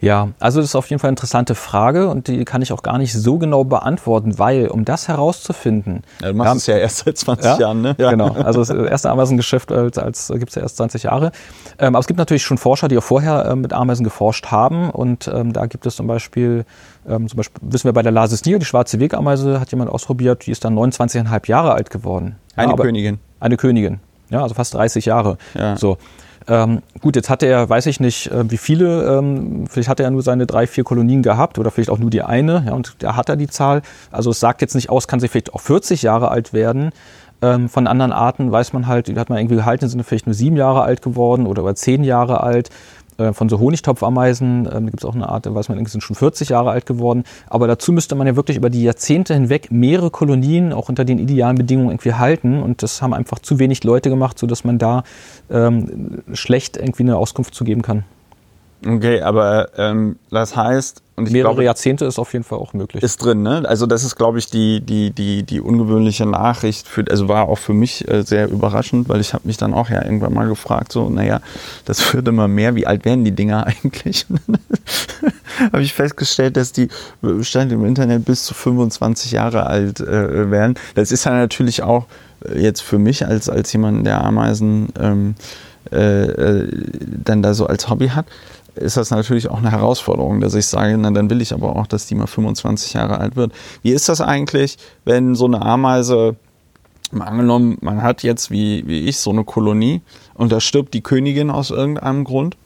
Ja, also das ist auf jeden Fall eine interessante Frage und die kann ich auch gar nicht so genau beantworten, weil um das herauszufinden. Ja, du machst es ja erst seit 20 ja, Jahren, ne? Ja. Genau, also das erste Ameisengeschäft als, als gibt es ja erst 20 Jahre. Ähm, aber es gibt natürlich schon Forscher, die auch vorher ähm, mit Ameisen geforscht haben und ähm, da gibt es zum Beispiel, ähm, zum Beispiel wissen wir bei der Lasis Nier, die schwarze Wegameise hat jemand ausprobiert, die ist dann 29,5 Jahre alt geworden. Eine Königin. Eine Königin, ja, also fast 30 Jahre. Ja. So. Ähm, gut, jetzt hatte er, weiß ich nicht, äh, wie viele, ähm, vielleicht hat er nur seine drei, vier Kolonien gehabt oder vielleicht auch nur die eine, ja, und da hat er die Zahl. Also es sagt jetzt nicht aus, kann sie vielleicht auch 40 Jahre alt werden. Ähm, von anderen Arten weiß man halt, die hat man irgendwie gehalten, sind vielleicht nur sieben Jahre alt geworden oder über zehn Jahre alt. Äh, von so Honigtopfameisen, äh, da gibt es auch eine Art, da weiß man, sind schon 40 Jahre alt geworden. Aber dazu müsste man ja wirklich über die Jahrzehnte hinweg mehrere Kolonien auch unter den idealen Bedingungen irgendwie halten. Und das haben einfach zu wenig Leute gemacht, sodass man da ähm, schlecht irgendwie eine Auskunft zu geben kann. Okay, aber ähm, das heißt, und ich Mehrere glaube, Jahrzehnte ist auf jeden Fall auch möglich. Ist drin, ne? Also das ist, glaube ich, die, die, die, die ungewöhnliche Nachricht. Für, also war auch für mich äh, sehr überraschend, weil ich habe mich dann auch ja irgendwann mal gefragt, so, naja, das wird immer mehr. Wie alt werden die Dinger eigentlich? habe ich festgestellt, dass die, stand im Internet, bis zu 25 Jahre alt äh, werden. Das ist ja natürlich auch äh, jetzt für mich als, als jemand, der Ameisen ähm, äh, äh dann da so als Hobby hat, ist das natürlich auch eine Herausforderung, dass ich sage, na, dann will ich aber auch, dass die mal 25 Jahre alt wird. Wie ist das eigentlich, wenn so eine Ameise, mal angenommen, man hat jetzt wie, wie ich so eine Kolonie und da stirbt die Königin aus irgendeinem Grund?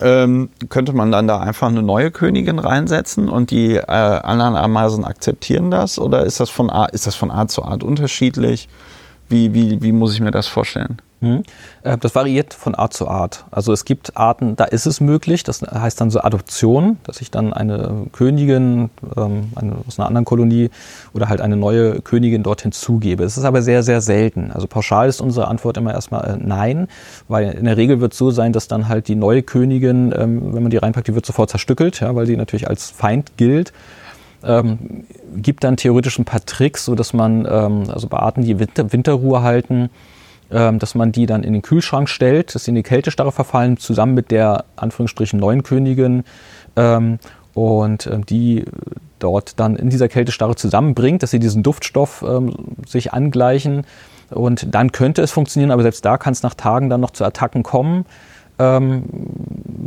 Ähm, könnte man dann da einfach eine neue Königin reinsetzen und die äh, anderen Ameisen akzeptieren das? Oder ist das von, ist das von Art zu Art unterschiedlich? Wie, wie, wie muss ich mir das vorstellen? Hm. Äh, das variiert von Art zu Art. Also es gibt Arten, da ist es möglich, das heißt dann so Adoption, dass ich dann eine Königin ähm, eine, aus einer anderen Kolonie oder halt eine neue Königin dort hinzugebe. Es ist aber sehr, sehr selten. Also pauschal ist unsere Antwort immer erstmal äh, nein, weil in der Regel wird es so sein, dass dann halt die neue Königin, ähm, wenn man die reinpackt, die wird sofort zerstückelt, ja, weil die natürlich als Feind gilt. Ähm, gibt dann theoretisch ein paar Tricks, so dass man, ähm, also bei Arten, die Winter, Winterruhe halten, dass man die dann in den Kühlschrank stellt, dass sie in die Kältestarre verfallen, zusammen mit der Anführungsstrichen neuen Königin ähm, und ähm, die dort dann in dieser Kältestarre zusammenbringt, dass sie diesen Duftstoff ähm, sich angleichen und dann könnte es funktionieren, aber selbst da kann es nach Tagen dann noch zu Attacken kommen. Ähm,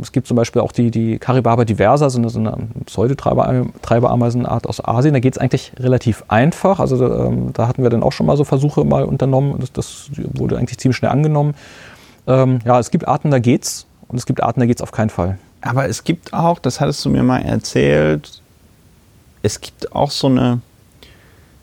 es gibt zum Beispiel auch die, die Caribaba diversa, so eine, so eine Pseudotreiberameisenart aus Asien. Da geht es eigentlich relativ einfach. Also ähm, da hatten wir dann auch schon mal so Versuche mal unternommen. Das, das wurde eigentlich ziemlich schnell angenommen. Ähm, ja, es gibt Arten, da geht's und es gibt Arten, da geht's auf keinen Fall. Aber es gibt auch, das hattest du mir mal erzählt, es gibt auch so eine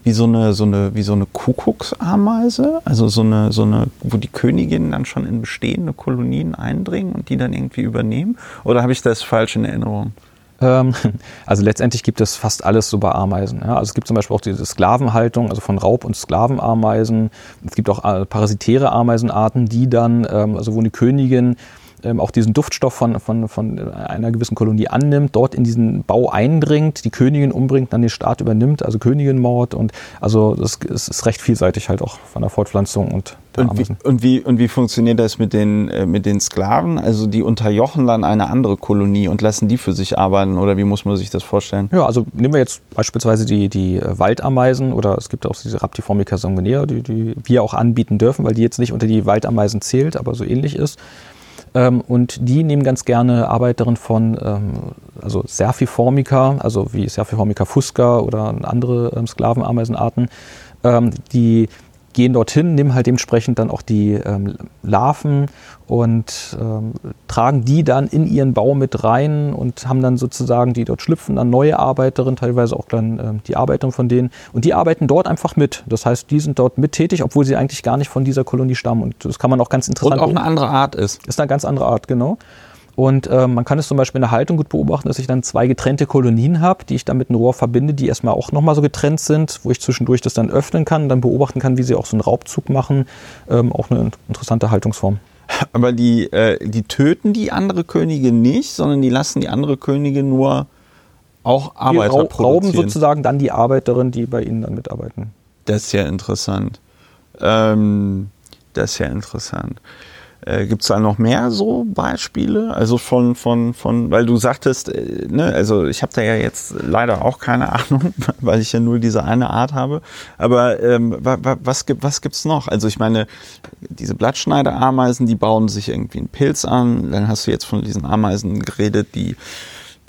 wie so eine, so eine, wie so eine Kuckucksameise, also so eine, so eine, wo die Königinnen dann schon in bestehende Kolonien eindringen und die dann irgendwie übernehmen? Oder habe ich das falsch in Erinnerung? Ähm, also letztendlich gibt es fast alles so bei Ameisen. Also es gibt zum Beispiel auch diese Sklavenhaltung, also von Raub- und Sklavenameisen. Es gibt auch äh, parasitäre Ameisenarten, die dann, ähm, also wo eine Königin ähm, auch diesen Duftstoff von, von, von einer gewissen Kolonie annimmt, dort in diesen Bau eindringt, die Königin umbringt, dann den Staat übernimmt, also Königinmord und also das ist recht vielseitig halt auch von der Fortpflanzung und der und wie, und wie, und wie funktioniert das mit den, äh, mit den Sklaven? Also die unterjochen dann eine andere Kolonie und lassen die für sich arbeiten oder wie muss man sich das vorstellen? Ja, also nehmen wir jetzt beispielsweise die, die äh, Waldameisen oder es gibt auch diese Raptiformica sanguinea, die, die wir auch anbieten dürfen, weil die jetzt nicht unter die Waldameisen zählt, aber so ähnlich ist. Ähm, und die nehmen ganz gerne Arbeiterinnen von ähm, also Serfiformica, also wie Serfiformica fusca oder andere ähm, Sklavenameisenarten, ähm, die gehen dorthin, nehmen halt dementsprechend dann auch die ähm, Larven und ähm, tragen die dann in ihren Bau mit rein und haben dann sozusagen, die dort schlüpfen, dann neue Arbeiterinnen, teilweise auch dann ähm, die Arbeiterin von denen. Und die arbeiten dort einfach mit. Das heißt, die sind dort mit tätig, obwohl sie eigentlich gar nicht von dieser Kolonie stammen. Und das kann man auch ganz interessant. Und auch eine andere Art ist. Ist eine ganz andere Art, genau. Und äh, man kann es zum Beispiel in der Haltung gut beobachten, dass ich dann zwei getrennte Kolonien habe, die ich dann mit einem Rohr verbinde, die erstmal auch nochmal so getrennt sind, wo ich zwischendurch das dann öffnen kann, dann beobachten kann, wie sie auch so einen Raubzug machen. Ähm, auch eine interessante Haltungsform. Aber die, äh, die töten die andere Könige nicht, sondern die lassen die andere Könige nur auch Arbeiter die rauben sozusagen dann die Arbeiterin, die bei ihnen dann mitarbeiten. Das ist ja interessant. Ähm, das ist ja interessant. Äh, Gibt es da noch mehr so Beispiele? Also von, von, von, weil du sagtest, äh, ne, also ich habe da ja jetzt leider auch keine Ahnung, weil ich ja nur diese eine Art habe. Aber ähm, was gibt was gibt's noch? Also ich meine, diese Blattschneiderameisen, die bauen sich irgendwie einen Pilz an. Dann hast du jetzt von diesen Ameisen geredet, die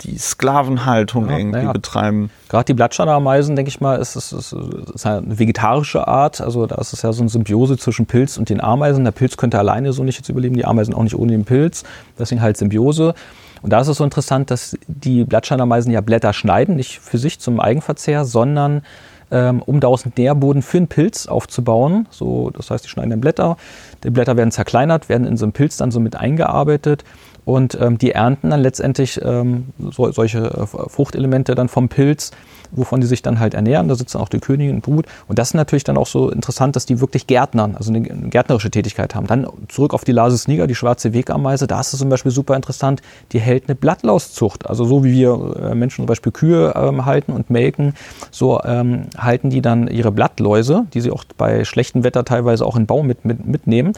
die Sklavenhaltung ja, irgendwie ja. betreiben. Gerade die Blattschneiderameisen, denke ich mal, ist, ist, ist, ist, eine vegetarische Art. Also da ist es ja so eine Symbiose zwischen Pilz und den Ameisen. Der Pilz könnte alleine so nicht jetzt überleben, die Ameisen auch nicht ohne den Pilz. Deswegen halt Symbiose. Und da ist es so interessant, dass die Blattschneiderameisen ja Blätter schneiden, nicht für sich zum Eigenverzehr, sondern ähm, um daraus einen Nährboden für einen Pilz aufzubauen. So, das heißt, die schneiden dann Blätter. Die Blätter werden zerkleinert, werden in so einen Pilz dann so mit eingearbeitet und ähm, die ernten dann letztendlich ähm, so, solche äh, Fruchtelemente dann vom Pilz, wovon die sich dann halt ernähren. Da sitzen auch die Königin und Brut. Und das ist natürlich dann auch so interessant, dass die wirklich Gärtnern, also eine gärtnerische Tätigkeit haben. Dann zurück auf die Lasis niger, die schwarze Wegameise. Da ist es zum Beispiel super interessant. Die hält eine Blattlauszucht. Also so wie wir äh, Menschen zum Beispiel Kühe ähm, halten und melken, so ähm, halten die dann ihre Blattläuse, die sie auch bei schlechtem Wetter teilweise auch in Baum mit, mit, mitnehmen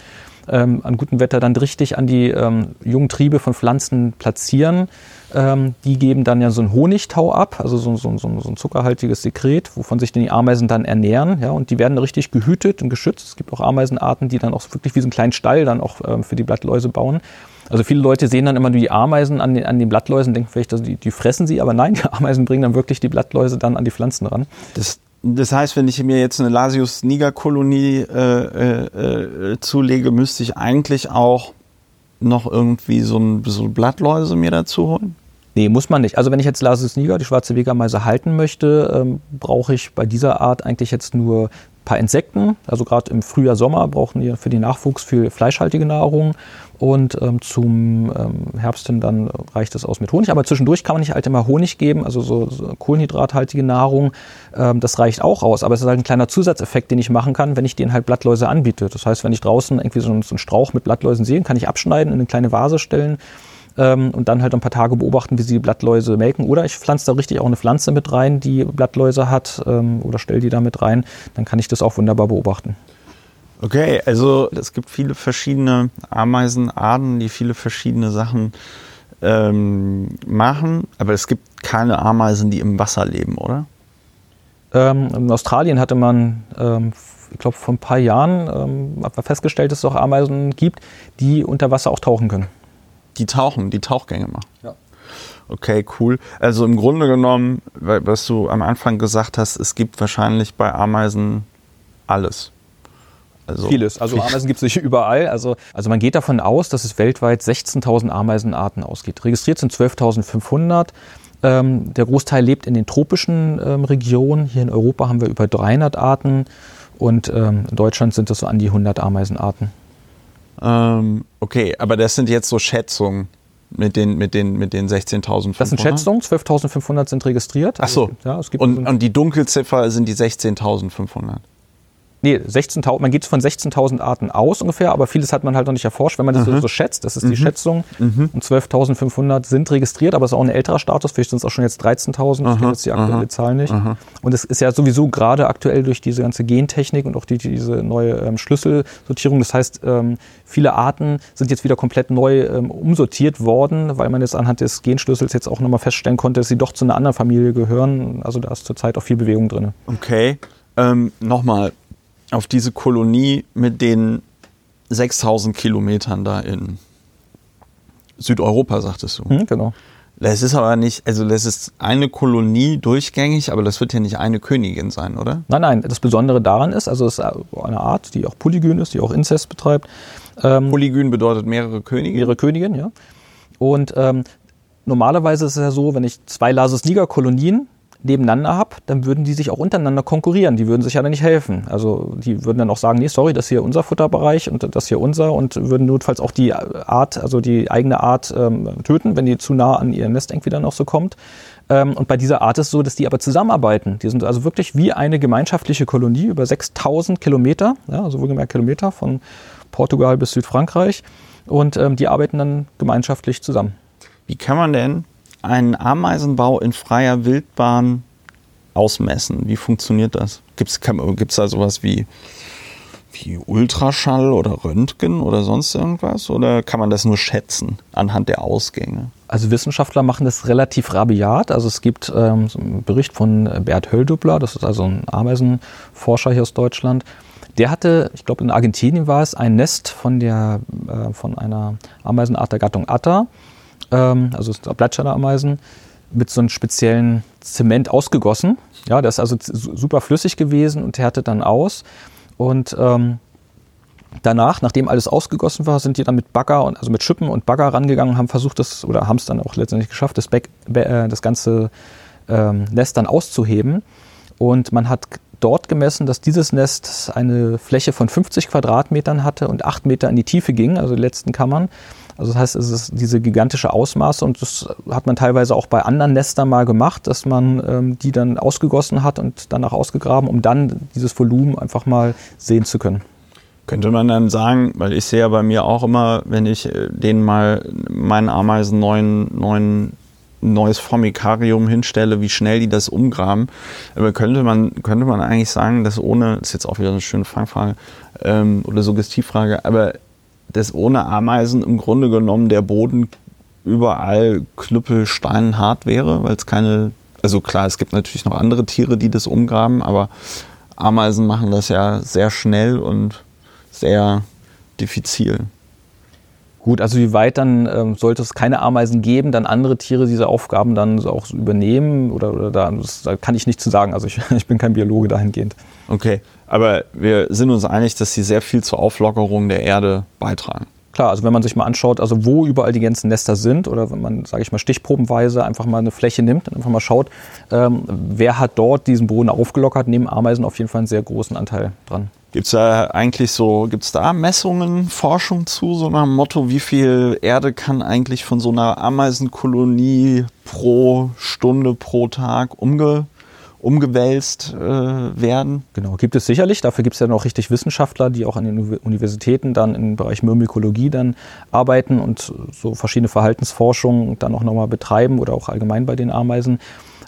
ähm, an gutem Wetter dann richtig an die ähm, jungen Triebe von Pflanzen platzieren. Ähm, die geben dann ja so einen Honigtau ab, also so, so, so, so, ein zuckerhaltiges Sekret, wovon sich die Ameisen dann ernähren. Ja, und die werden richtig gehütet und geschützt. Es gibt auch Ameisenarten, die dann auch wirklich wie so einen kleinen Stall dann auch ähm, für die Blattläuse bauen. Also viele Leute sehen dann immer nur die Ameisen an den, an den Blattläusen, denken vielleicht, also die, die fressen sie, aber nein, die Ameisen bringen dann wirklich die Blattläuse dann an die Pflanzen ran. Das das heißt, wenn ich mir jetzt eine Lasius-Niger-Kolonie äh, äh, zulege, müsste ich eigentlich auch noch irgendwie so ein bisschen Blattläuse mir dazu holen? Nee, muss man nicht. Also wenn ich jetzt Lasius niger, die schwarze Wegameise, halten möchte, ähm, brauche ich bei dieser Art eigentlich jetzt nur ein paar Insekten. Also gerade im Frühjahr, Sommer brauchen wir für den Nachwuchs viel fleischhaltige Nahrung und ähm, zum ähm, Herbst hin dann reicht es aus mit Honig. Aber zwischendurch kann man nicht halt immer Honig geben, also so, so kohlenhydrathaltige Nahrung. Ähm, das reicht auch aus. Aber es ist halt ein kleiner Zusatzeffekt, den ich machen kann, wenn ich den halt Blattläuse anbiete. Das heißt, wenn ich draußen irgendwie so, so einen Strauch mit Blattläusen sehe, kann ich abschneiden, in eine kleine Vase stellen ähm, und dann halt ein paar Tage beobachten, wie sie die Blattläuse melken. Oder ich pflanze da richtig auch eine Pflanze mit rein, die Blattläuse hat ähm, oder stelle die da mit rein. Dann kann ich das auch wunderbar beobachten. Okay, also es gibt viele verschiedene Ameisenarten, die viele verschiedene Sachen ähm, machen, aber es gibt keine Ameisen, die im Wasser leben, oder? Ähm, in Australien hatte man, ähm, ich glaube, vor ein paar Jahren ähm, festgestellt, dass es auch Ameisen gibt, die unter Wasser auch tauchen können. Die tauchen, die Tauchgänge machen. Ja. Okay, cool. Also im Grunde genommen, was du am Anfang gesagt hast, es gibt wahrscheinlich bei Ameisen alles. Also Vieles. Also Ameisen gibt es nicht überall. Also, also man geht davon aus, dass es weltweit 16.000 Ameisenarten ausgeht. Registriert sind 12.500. Ähm, der Großteil lebt in den tropischen ähm, Regionen. Hier in Europa haben wir über 300 Arten und ähm, in Deutschland sind es so an die 100 Ameisenarten. Ähm, okay, aber das sind jetzt so Schätzungen mit den, mit den, mit den 16.500? Das sind Schätzungen, 12.500 sind registriert. Ach so. Also, ja, und, und die Dunkelziffer sind die 16.500? Nee, 16.000, man geht von 16.000 Arten aus ungefähr, aber vieles hat man halt noch nicht erforscht, wenn man das mhm. so, so, schätzt. Das ist mhm. die Schätzung. Mhm. Und 12.500 sind registriert, aber es ist auch ein älterer Status. Vielleicht sind es auch schon jetzt 13.000. Ich kenne jetzt die aktuelle Aha. Zahl nicht. Aha. Und es ist ja sowieso gerade aktuell durch diese ganze Gentechnik und auch die, diese neue ähm, Schlüsselsortierung. Das heißt, ähm, viele Arten sind jetzt wieder komplett neu ähm, umsortiert worden, weil man jetzt anhand des Genschlüssels jetzt auch nochmal feststellen konnte, dass sie doch zu einer anderen Familie gehören. Also da ist zurzeit auch viel Bewegung drin. Okay. Ähm, Nochmal, auf diese Kolonie mit den 6000 Kilometern da in Südeuropa, sagtest du. Mhm, genau. Das ist aber nicht, also das ist eine Kolonie durchgängig, aber das wird ja nicht eine Königin sein, oder? Nein, nein. Das Besondere daran ist, also es ist eine Art, die auch polygyn ist, die auch Inzest betreibt. Ähm, polygyn bedeutet mehrere Könige? Mehrere Königin, ja. Und ähm, normalerweise ist es ja so, wenn ich zwei Lasus-Niger-Kolonien nebeneinander habe, dann würden die sich auch untereinander konkurrieren. Die würden sich ja dann nicht helfen. Also die würden dann auch sagen, nee, sorry, das hier unser Futterbereich und das hier unser und würden notfalls auch die Art, also die eigene Art ähm, töten, wenn die zu nah an ihr Nest irgendwie dann auch so kommt. Ähm, und bei dieser Art ist es so, dass die aber zusammenarbeiten. Die sind also wirklich wie eine gemeinschaftliche Kolonie über 6000 Kilometer, ja, also wohlgemerkt Kilometer von Portugal bis Südfrankreich. Und ähm, die arbeiten dann gemeinschaftlich zusammen. Wie kann man denn einen Ameisenbau in freier Wildbahn ausmessen? Wie funktioniert das? Gibt es da sowas wie, wie Ultraschall oder Röntgen oder sonst irgendwas? Oder kann man das nur schätzen anhand der Ausgänge? Also Wissenschaftler machen das relativ rabiat. Also es gibt ähm, so einen Bericht von Bert Höldubler, das ist also ein Ameisenforscher hier aus Deutschland. Der hatte, ich glaube in Argentinien war es, ein Nest von, der, äh, von einer Ameisenart der Gattung Atta ähm, also Blattschaleameisen, mit so einem speziellen Zement ausgegossen. Ja, der ist also super flüssig gewesen und härtet dann aus. Und ähm, danach, nachdem alles ausgegossen war, sind die dann mit Bagger und also mit Schippen und Bagger rangegangen, haben versucht, das oder haben es dann auch letztendlich geschafft, das, Back, äh, das ganze ähm, Nest dann auszuheben. Und man hat dort gemessen, dass dieses Nest eine Fläche von 50 Quadratmetern hatte und 8 Meter in die Tiefe ging, also die letzten Kammern. Also das heißt, es ist diese gigantische Ausmaße und das hat man teilweise auch bei anderen Nestern mal gemacht, dass man ähm, die dann ausgegossen hat und danach ausgegraben, um dann dieses Volumen einfach mal sehen zu können. Könnte man dann sagen, weil ich sehe ja bei mir auch immer, wenn ich äh, denen mal meinen Ameisen neuen, neuen neues Formikarium hinstelle, wie schnell die das umgraben. Aber könnte man, könnte man eigentlich sagen, dass ohne, das ist jetzt auch wieder eine schöne Fangfrage ähm, oder Suggestivfrage, aber dass ohne Ameisen im Grunde genommen der Boden überall knüppelsteinhart wäre, weil es keine, also klar, es gibt natürlich noch andere Tiere, die das umgraben, aber Ameisen machen das ja sehr schnell und sehr diffizil. Gut, also wie weit dann ähm, sollte es keine Ameisen geben, dann andere Tiere diese Aufgaben dann so auch übernehmen oder, oder da, das, da kann ich nicht zu sagen. Also ich, ich bin kein Biologe dahingehend. Okay, aber wir sind uns einig, dass sie sehr viel zur Auflockerung der Erde beitragen. Klar, also wenn man sich mal anschaut, also wo überall die ganzen Nester sind oder wenn man, sage ich mal, stichprobenweise einfach mal eine Fläche nimmt und einfach mal schaut, ähm, wer hat dort diesen Boden aufgelockert, nehmen Ameisen auf jeden Fall einen sehr großen Anteil dran. Gibt es da eigentlich so, gibt es da Messungen, Forschung zu, so dem Motto, wie viel Erde kann eigentlich von so einer Ameisenkolonie pro Stunde, pro Tag umge umgewälzt äh, werden. Genau, gibt es sicherlich. Dafür gibt es ja noch richtig Wissenschaftler, die auch an den Universitäten dann im Bereich Myrmikologie dann arbeiten und so verschiedene Verhaltensforschungen dann auch nochmal betreiben oder auch allgemein bei den Ameisen.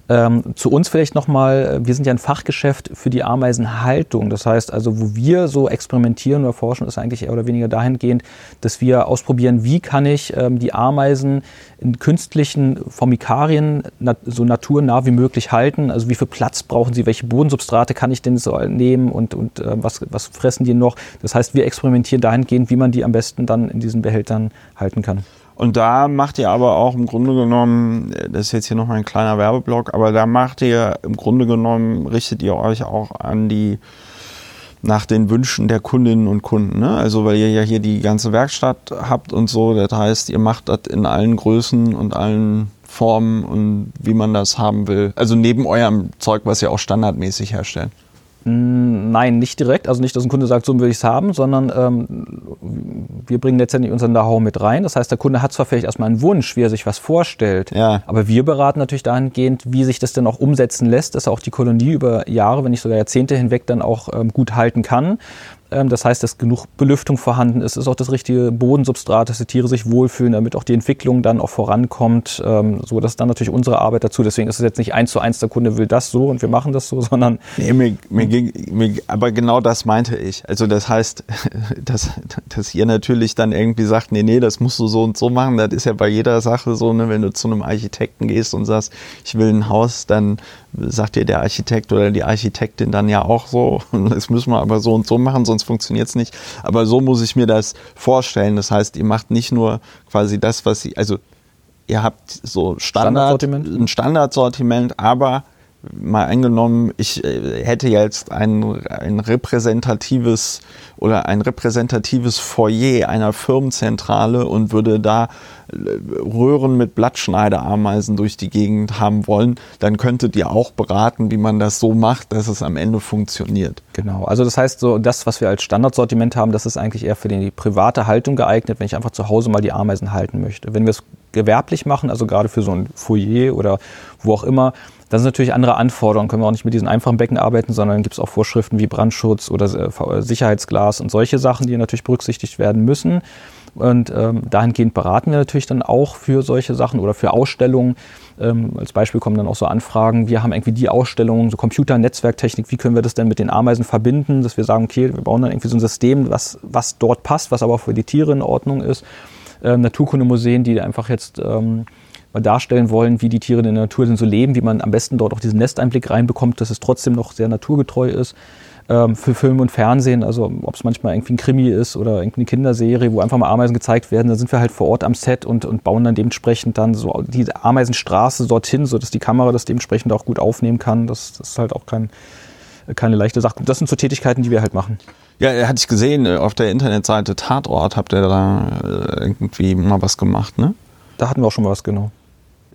Ähm, zu uns vielleicht nochmal, wir sind ja ein Fachgeschäft für die Ameisenhaltung. Das heißt also, wo wir so experimentieren oder forschen, ist eigentlich eher oder weniger dahingehend, dass wir ausprobieren, wie kann ich ähm, die Ameisen in künstlichen Formikarien nat so naturnah wie möglich halten. Also wie viel Platz brauchen sie, welche Bodensubstrate kann ich denn so nehmen und, und äh, was, was fressen die noch. Das heißt, wir experimentieren dahingehend, wie man die am besten dann in diesen Behältern halten kann. Und da macht ihr aber auch im Grunde genommen, das ist jetzt hier nochmal ein kleiner Werbeblock, aber da macht ihr im Grunde genommen, richtet ihr euch auch an die, nach den Wünschen der Kundinnen und Kunden. Ne? Also weil ihr ja hier die ganze Werkstatt habt und so, das heißt, ihr macht das in allen Größen und allen Formen und wie man das haben will. Also neben eurem Zeug, was ihr auch standardmäßig herstellt. Nein, nicht direkt. Also nicht, dass ein Kunde sagt, so will ich es haben, sondern ähm, wir bringen letztendlich unseren Know-how mit rein. Das heißt, der Kunde hat zwar vielleicht erstmal einen Wunsch, wie er sich was vorstellt, ja. aber wir beraten natürlich dahingehend, wie sich das dann auch umsetzen lässt, dass auch die Kolonie über Jahre, wenn nicht sogar Jahrzehnte hinweg dann auch ähm, gut halten kann. Ähm, das heißt, dass genug Belüftung vorhanden ist, ist auch das richtige Bodensubstrat, dass die Tiere sich wohlfühlen, damit auch die Entwicklung dann auch vorankommt. Ähm, so, das ist dann natürlich unsere Arbeit dazu. Deswegen ist es jetzt nicht eins zu eins, der Kunde will das so und wir machen das so, sondern. Nee, mir, mir ging, mir, aber genau das meinte ich. Also das heißt, dass, dass ihr natürlich dann irgendwie sagt, nee, nee, das musst du so und so machen. Das ist ja bei jeder Sache so, ne, wenn du zu einem Architekten gehst und sagst, ich will ein Haus, dann sagt dir der Architekt oder die Architektin dann ja auch so, das müssen wir aber so und so machen, sonst funktioniert es nicht. Aber so muss ich mir das vorstellen. Das heißt, ihr macht nicht nur quasi das, was sie, also ihr habt so Standard, Standardsortiment. ein Standardsortiment, aber mal angenommen, ich äh, hätte jetzt ein, ein repräsentatives oder ein repräsentatives Foyer einer Firmenzentrale und würde da äh, Röhren mit Blattschneideameisen durch die Gegend haben wollen, dann könntet ihr auch beraten, wie man das so macht, dass es am Ende funktioniert. Genau, also das heißt, so das, was wir als Standardsortiment haben, das ist eigentlich eher für die private Haltung geeignet, wenn ich einfach zu Hause mal die Ameisen halten möchte. Wenn wir es gewerblich machen, also gerade für so ein Foyer oder wo auch immer, das sind natürlich andere Anforderungen. Können wir auch nicht mit diesen einfachen Becken arbeiten, sondern gibt es auch Vorschriften wie Brandschutz oder äh, Sicherheitsglas und solche Sachen, die natürlich berücksichtigt werden müssen. Und ähm, dahingehend beraten wir natürlich dann auch für solche Sachen oder für Ausstellungen. Ähm, als Beispiel kommen dann auch so Anfragen, wir haben irgendwie die Ausstellung, so Computer, Netzwerktechnik, wie können wir das denn mit den Ameisen verbinden, dass wir sagen, okay, wir bauen dann irgendwie so ein System, was, was dort passt, was aber auch für die Tiere in Ordnung ist. Ähm, Naturkundemuseen, die einfach jetzt ähm, mal darstellen wollen, wie die Tiere in der Natur sind, so leben, wie man am besten dort auch diesen Nesteinblick reinbekommt, dass es trotzdem noch sehr naturgetreu ist. Ähm, für Film und Fernsehen, also ob es manchmal irgendwie ein Krimi ist oder irgendeine Kinderserie, wo einfach mal Ameisen gezeigt werden, da sind wir halt vor Ort am Set und, und bauen dann dementsprechend dann so die Ameisenstraße dorthin, sodass die Kamera das dementsprechend auch gut aufnehmen kann. Das, das ist halt auch kein, keine leichte Sache. Das sind so Tätigkeiten, die wir halt machen. Ja, hatte ich gesehen, äh, auf der Internetseite Tatort habt ihr da äh, irgendwie mal was gemacht, ne? Da hatten wir auch schon mal was, genau.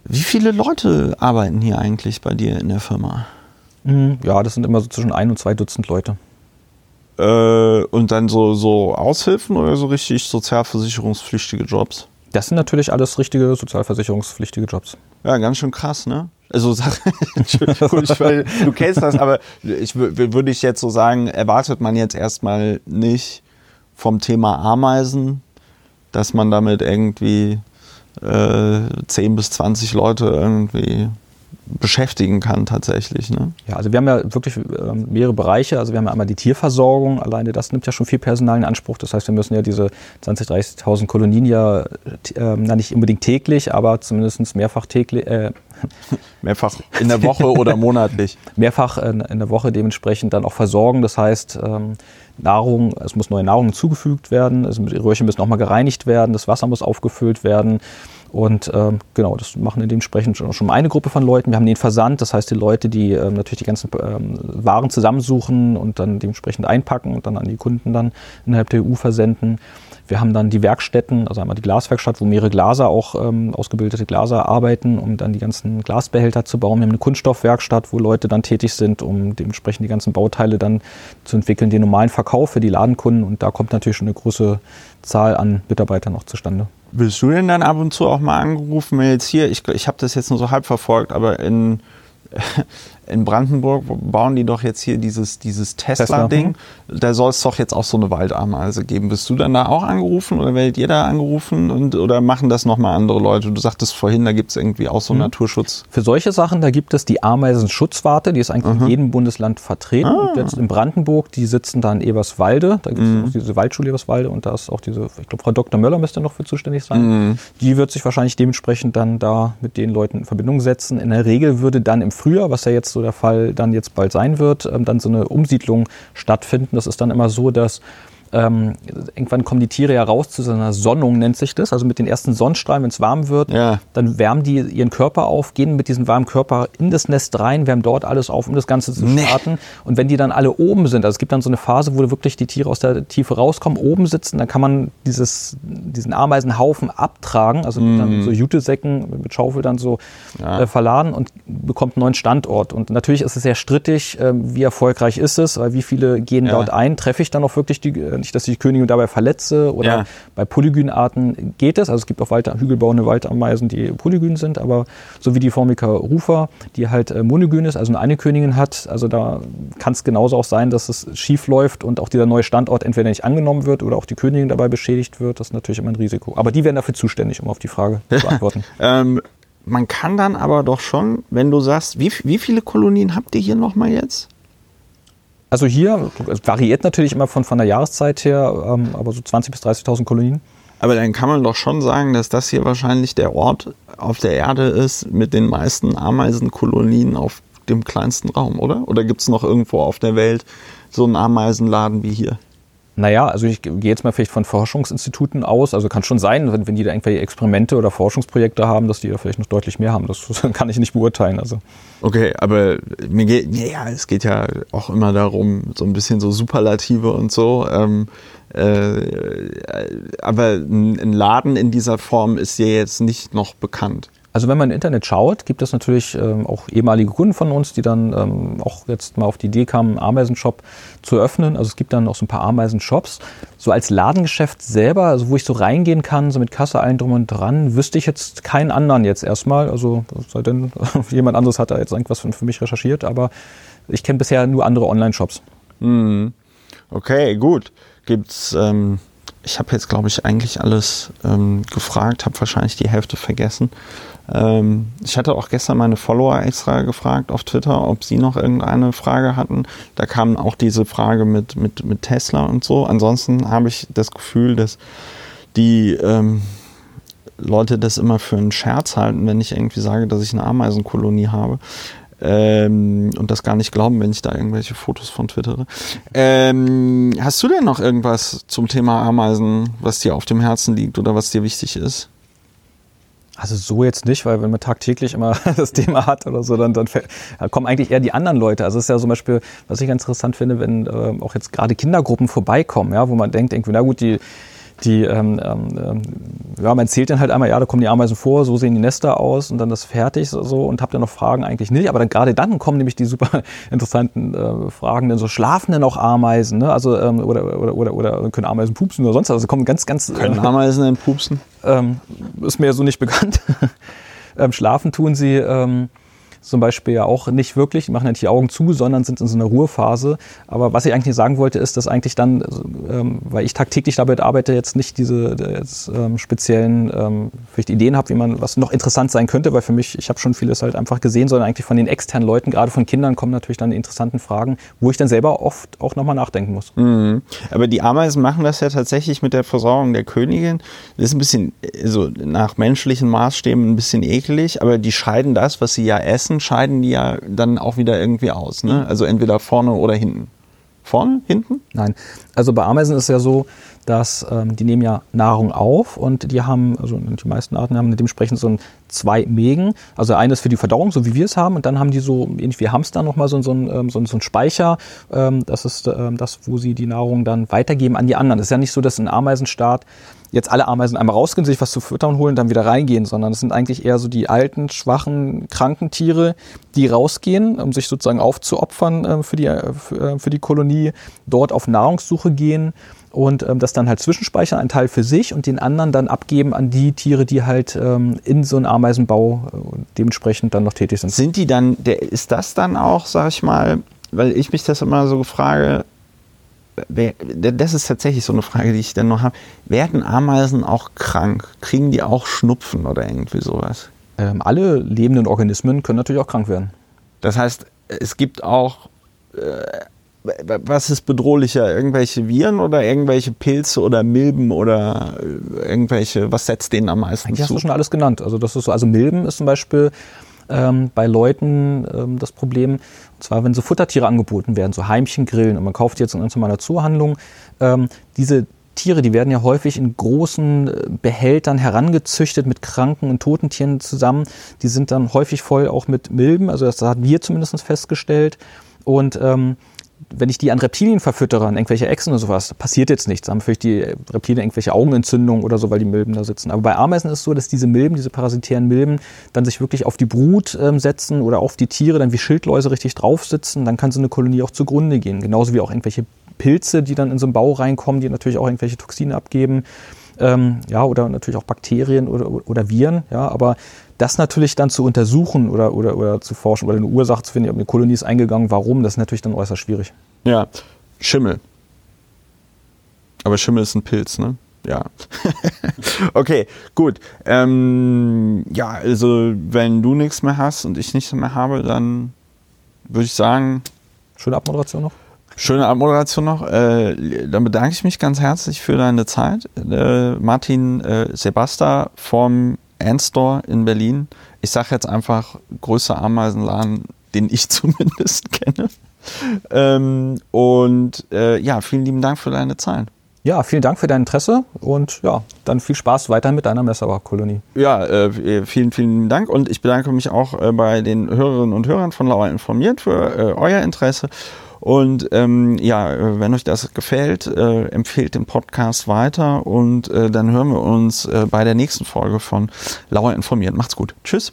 Wie viele Leute arbeiten hier eigentlich bei dir in der Firma? Mhm, ja, das sind immer so zwischen ein und zwei Dutzend Leute. Äh, und dann so, so Aushilfen oder so richtig sozialversicherungspflichtige Jobs? Das sind natürlich alles richtige sozialversicherungspflichtige Jobs. Ja, ganz schön krass, ne? Also du kennst das, aber ich würde ich jetzt so sagen, erwartet man jetzt erstmal nicht vom Thema Ameisen, dass man damit irgendwie äh, 10 bis 20 Leute irgendwie beschäftigen kann tatsächlich. Ne? Ja, also wir haben ja wirklich ähm, mehrere Bereiche. Also wir haben ja einmal die Tierversorgung, alleine das nimmt ja schon viel Personal in Anspruch. Das heißt, wir müssen ja diese 20.000, 30.000 Kolonien ja äh, nicht unbedingt täglich, aber zumindest mehrfach täglich. Äh, mehrfach in der Woche oder monatlich? Mehrfach in, in, der Woche dementsprechend dann auch versorgen. Das heißt, ähm, Nahrung, es muss neue Nahrung zugefügt werden, also die Röhrchen müssen auch mal gereinigt werden, das Wasser muss aufgefüllt werden. Und ähm, genau, das machen dementsprechend schon, schon eine Gruppe von Leuten. Wir haben den Versand, das heißt die Leute, die ähm, natürlich die ganzen ähm, Waren zusammensuchen und dann dementsprechend einpacken und dann an die Kunden dann innerhalb der EU versenden. Wir haben dann die Werkstätten, also einmal die Glaswerkstatt, wo mehrere Glaser auch ähm, ausgebildete Glaser arbeiten, um dann die ganzen Glasbehälter zu bauen. Wir haben eine Kunststoffwerkstatt, wo Leute dann tätig sind, um dementsprechend die ganzen Bauteile dann zu entwickeln, den normalen Verkauf für die Ladenkunden. Und da kommt natürlich schon eine große Zahl an Mitarbeitern noch zustande. Willst du denn dann ab und zu auch mal angerufen, wenn jetzt hier, ich, ich habe das jetzt nur so halb verfolgt, aber in in Brandenburg bauen die doch jetzt hier dieses, dieses Tesla-Ding. Tesla, hm. da soll es doch jetzt auch so eine Waldameise geben. Bist du dann da auch angerufen oder werdet ihr da angerufen und, oder machen das nochmal andere Leute? Du sagtest vorhin, da gibt es irgendwie auch so einen mhm. Naturschutz. Für solche Sachen, da gibt es die Ameisenschutzwarte, die ist eigentlich mhm. in jedem Bundesland vertreten. Ah. Und jetzt in Brandenburg, die sitzen da in Eberswalde. Da gibt es mhm. diese Waldschule Eberswalde und da ist auch diese, ich glaube, Frau Dr. Möller müsste noch für zuständig sein. Mhm. Die wird sich wahrscheinlich dementsprechend dann da mit den Leuten in Verbindung setzen. In der Regel würde dann im Frühjahr, was ja jetzt so der Fall dann jetzt bald sein wird, ähm, dann so eine Umsiedlung stattfinden. Das ist dann immer so, dass ähm, irgendwann kommen die Tiere ja raus zu so einer Sonnung, nennt sich das. Also mit den ersten Sonnenstrahlen, wenn es warm wird, ja. dann wärmen die ihren Körper auf, gehen mit diesem warmen Körper in das Nest rein, wärmen dort alles auf, um das Ganze zu starten. Nee. Und wenn die dann alle oben sind, also es gibt dann so eine Phase, wo wirklich die Tiere aus der Tiefe rauskommen, oben sitzen, dann kann man dieses, diesen Ameisenhaufen abtragen, also mm. dann so Jutesäcken mit Schaufel dann so ja. äh, verladen und bekommt einen neuen Standort. Und natürlich ist es sehr strittig, äh, wie erfolgreich ist es, weil wie viele gehen ja. dort ein, treffe ich dann auch wirklich die äh, nicht, dass ich die Königin dabei verletze oder ja. bei Polygynarten geht es. Also es gibt auch Wald, hügelbauende Waldameisen, die polygyn sind, aber so wie die Formica rufa, die halt äh, monogyn ist, also eine Königin hat, also da kann es genauso auch sein, dass es schief läuft und auch dieser neue Standort entweder nicht angenommen wird oder auch die Königin dabei beschädigt wird. Das ist natürlich immer ein Risiko. Aber die werden dafür zuständig, um auf die Frage zu beantworten. ähm, man kann dann aber doch schon, wenn du sagst, wie, wie viele Kolonien habt ihr hier nochmal jetzt? Also hier, variiert natürlich immer von, von der Jahreszeit her, ähm, aber so 20.000 bis 30.000 Kolonien. Aber dann kann man doch schon sagen, dass das hier wahrscheinlich der Ort auf der Erde ist mit den meisten Ameisenkolonien auf dem kleinsten Raum, oder? Oder gibt es noch irgendwo auf der Welt so einen Ameisenladen wie hier? Naja, also ich gehe jetzt mal vielleicht von Forschungsinstituten aus. Also kann schon sein, wenn, wenn die da irgendwelche Experimente oder Forschungsprojekte haben, dass die da vielleicht noch deutlich mehr haben. Das kann ich nicht beurteilen. Also. Okay, aber mir geht, ja, es geht ja auch immer darum, so ein bisschen so Superlative und so. Ähm, äh, aber ein Laden in dieser Form ist dir jetzt nicht noch bekannt. Also wenn man im Internet schaut, gibt es natürlich ähm, auch ehemalige Kunden von uns, die dann ähm, auch jetzt mal auf die Idee kamen, einen Ameisenshop zu öffnen. Also es gibt dann auch so ein paar Ameisen-Shops. So als Ladengeschäft selber, also wo ich so reingehen kann, so mit Kasse allen drum und dran, wüsste ich jetzt keinen anderen jetzt erstmal. Also sei denn, jemand anderes hat da jetzt irgendwas für, für mich recherchiert, aber ich kenne bisher nur andere Online-Shops. Mhm. Okay, gut. Gibt's ähm ich habe jetzt, glaube ich, eigentlich alles ähm, gefragt, habe wahrscheinlich die Hälfte vergessen. Ähm, ich hatte auch gestern meine Follower extra gefragt auf Twitter, ob sie noch irgendeine Frage hatten. Da kam auch diese Frage mit, mit, mit Tesla und so. Ansonsten habe ich das Gefühl, dass die ähm, Leute das immer für einen Scherz halten, wenn ich irgendwie sage, dass ich eine Ameisenkolonie habe. Ähm, und das gar nicht glauben, wenn ich da irgendwelche Fotos von twittere. Ähm, hast du denn noch irgendwas zum Thema Ameisen, was dir auf dem Herzen liegt oder was dir wichtig ist? Also so jetzt nicht, weil wenn man tagtäglich immer das Thema hat oder so, dann, dann, kommen eigentlich eher die anderen Leute. Also es ist ja zum Beispiel, was ich ganz interessant finde, wenn äh, auch jetzt gerade Kindergruppen vorbeikommen, ja, wo man denkt, irgendwie, na gut, die die, ähm, ähm, ja, man erzählt dann halt einmal, ja, da kommen die Ameisen vor, so sehen die Nester aus und dann das fertig so und habt dann noch Fragen eigentlich nicht. Aber dann gerade dann kommen nämlich die super interessanten äh, Fragen, denn so schlafen denn auch Ameisen, ne? Also ähm, oder, oder, oder, oder können Ameisen pupsen oder sonst was. Also kommen ganz, ganz. Können äh, Ameisen denn pupsen? Ähm, ist mir so nicht bekannt. ähm, schlafen tun sie. Zum Beispiel ja auch nicht wirklich, machen ja nicht die Augen zu, sondern sind in so einer Ruhephase. Aber was ich eigentlich sagen wollte, ist, dass eigentlich dann, ähm, weil ich tagtäglich damit arbeite, jetzt nicht diese jetzt, ähm, speziellen ähm, vielleicht Ideen habe, wie man was noch interessant sein könnte, weil für mich, ich habe schon vieles halt einfach gesehen, sondern eigentlich von den externen Leuten, gerade von Kindern, kommen natürlich dann die interessanten Fragen, wo ich dann selber oft auch nochmal nachdenken muss. Mhm. Aber die Ameisen machen das ja tatsächlich mit der Versorgung der Königin. Das ist ein bisschen, so also nach menschlichen Maßstäben ein bisschen eklig, aber die scheiden das, was sie ja essen, Achsen scheiden die ja dann auch wieder irgendwie aus. Ne? Also entweder vorne oder hinten. Vorne? Hinten? Nein. Also bei Ameisen ist es ja so, dass ähm, die nehmen ja Nahrung auf und die haben, also die meisten Arten haben dementsprechend so ein zwei Mägen. Also eines für die Verdauung, so wie wir es haben, und dann haben die so, ähnlich wie Hamster, nochmal so, so, ein, so, so ein Speicher. Ähm, das ist ähm, das, wo sie die Nahrung dann weitergeben an die anderen. Es ist ja nicht so, dass ein Ameisenstaat jetzt alle Ameisen einmal rausgehen, sich was zu füttern holen, dann wieder reingehen, sondern es sind eigentlich eher so die alten, schwachen, kranken Tiere, die rausgehen, um sich sozusagen aufzuopfern äh, für, die, äh, für, äh, für die Kolonie, dort auf Nahrungssuche gehen und ähm, das dann halt zwischenspeichern, einen Teil für sich und den anderen dann abgeben an die Tiere, die halt ähm, in so einem Ameisenbau äh, dementsprechend dann noch tätig sind. Sind die dann, der, ist das dann auch, sag ich mal, weil ich mich das immer so frage, das ist tatsächlich so eine Frage, die ich dann noch habe. Werden Ameisen auch krank? Kriegen die auch Schnupfen oder irgendwie sowas? Ähm, alle lebenden Organismen können natürlich auch krank werden. Das heißt, es gibt auch, äh, was ist bedrohlicher? Irgendwelche Viren oder irgendwelche Pilze oder Milben oder äh, irgendwelche, was setzt denen am meisten Eigentlich zu? hast du schon alles genannt. Also das ist so, also Milben ist zum Beispiel ähm, bei Leuten ähm, das Problem. Und zwar, wenn so Futtertiere angeboten werden, so Heimchengrillen, und man kauft jetzt in einer Zoohandlung, ähm, diese Tiere, die werden ja häufig in großen äh, Behältern herangezüchtet mit kranken und toten Tieren zusammen. Die sind dann häufig voll auch mit Milben, also das hat wir zumindest festgestellt. Und ähm, wenn ich die an Reptilien verfüttere, an irgendwelche Echsen oder sowas, passiert jetzt nichts. Da haben vielleicht die Reptilien irgendwelche Augenentzündungen oder so, weil die Milben da sitzen. Aber bei Ameisen ist es so, dass diese Milben, diese parasitären Milben, dann sich wirklich auf die Brut ähm, setzen oder auf die Tiere, dann wie Schildläuse richtig drauf sitzen. Dann kann so eine Kolonie auch zugrunde gehen. Genauso wie auch irgendwelche Pilze, die dann in so einen Bau reinkommen, die natürlich auch irgendwelche Toxine abgeben. Ähm, ja, oder natürlich auch Bakterien oder, oder Viren. Ja, aber das natürlich dann zu untersuchen oder, oder, oder zu forschen oder eine Ursache zu finden, ob eine Kolonie ist eingegangen, warum, das ist natürlich dann äußerst schwierig. Ja, Schimmel. Aber Schimmel ist ein Pilz, ne? Ja. okay, gut. Ähm, ja, also wenn du nichts mehr hast und ich nichts mehr habe, dann würde ich sagen. Schöne Abmoderation noch. Schöne Abmoderation noch. Äh, dann bedanke ich mich ganz herzlich für deine Zeit. Äh, Martin äh, Sebasta vom Endstore in Berlin. Ich sage jetzt einfach größer Ameisenladen, den ich zumindest kenne. ähm, und äh, ja, vielen lieben Dank für deine Zahlen. Ja, vielen Dank für dein Interesse und ja, dann viel Spaß weiter mit deiner Messerbach-Kolonie. Ja, äh, vielen, vielen Dank und ich bedanke mich auch äh, bei den Hörerinnen und Hörern von Lauer informiert für äh, euer Interesse. Und ähm, ja, wenn euch das gefällt, äh, empfehlt den Podcast weiter und äh, dann hören wir uns äh, bei der nächsten Folge von Lauer informiert. Macht's gut. Tschüss.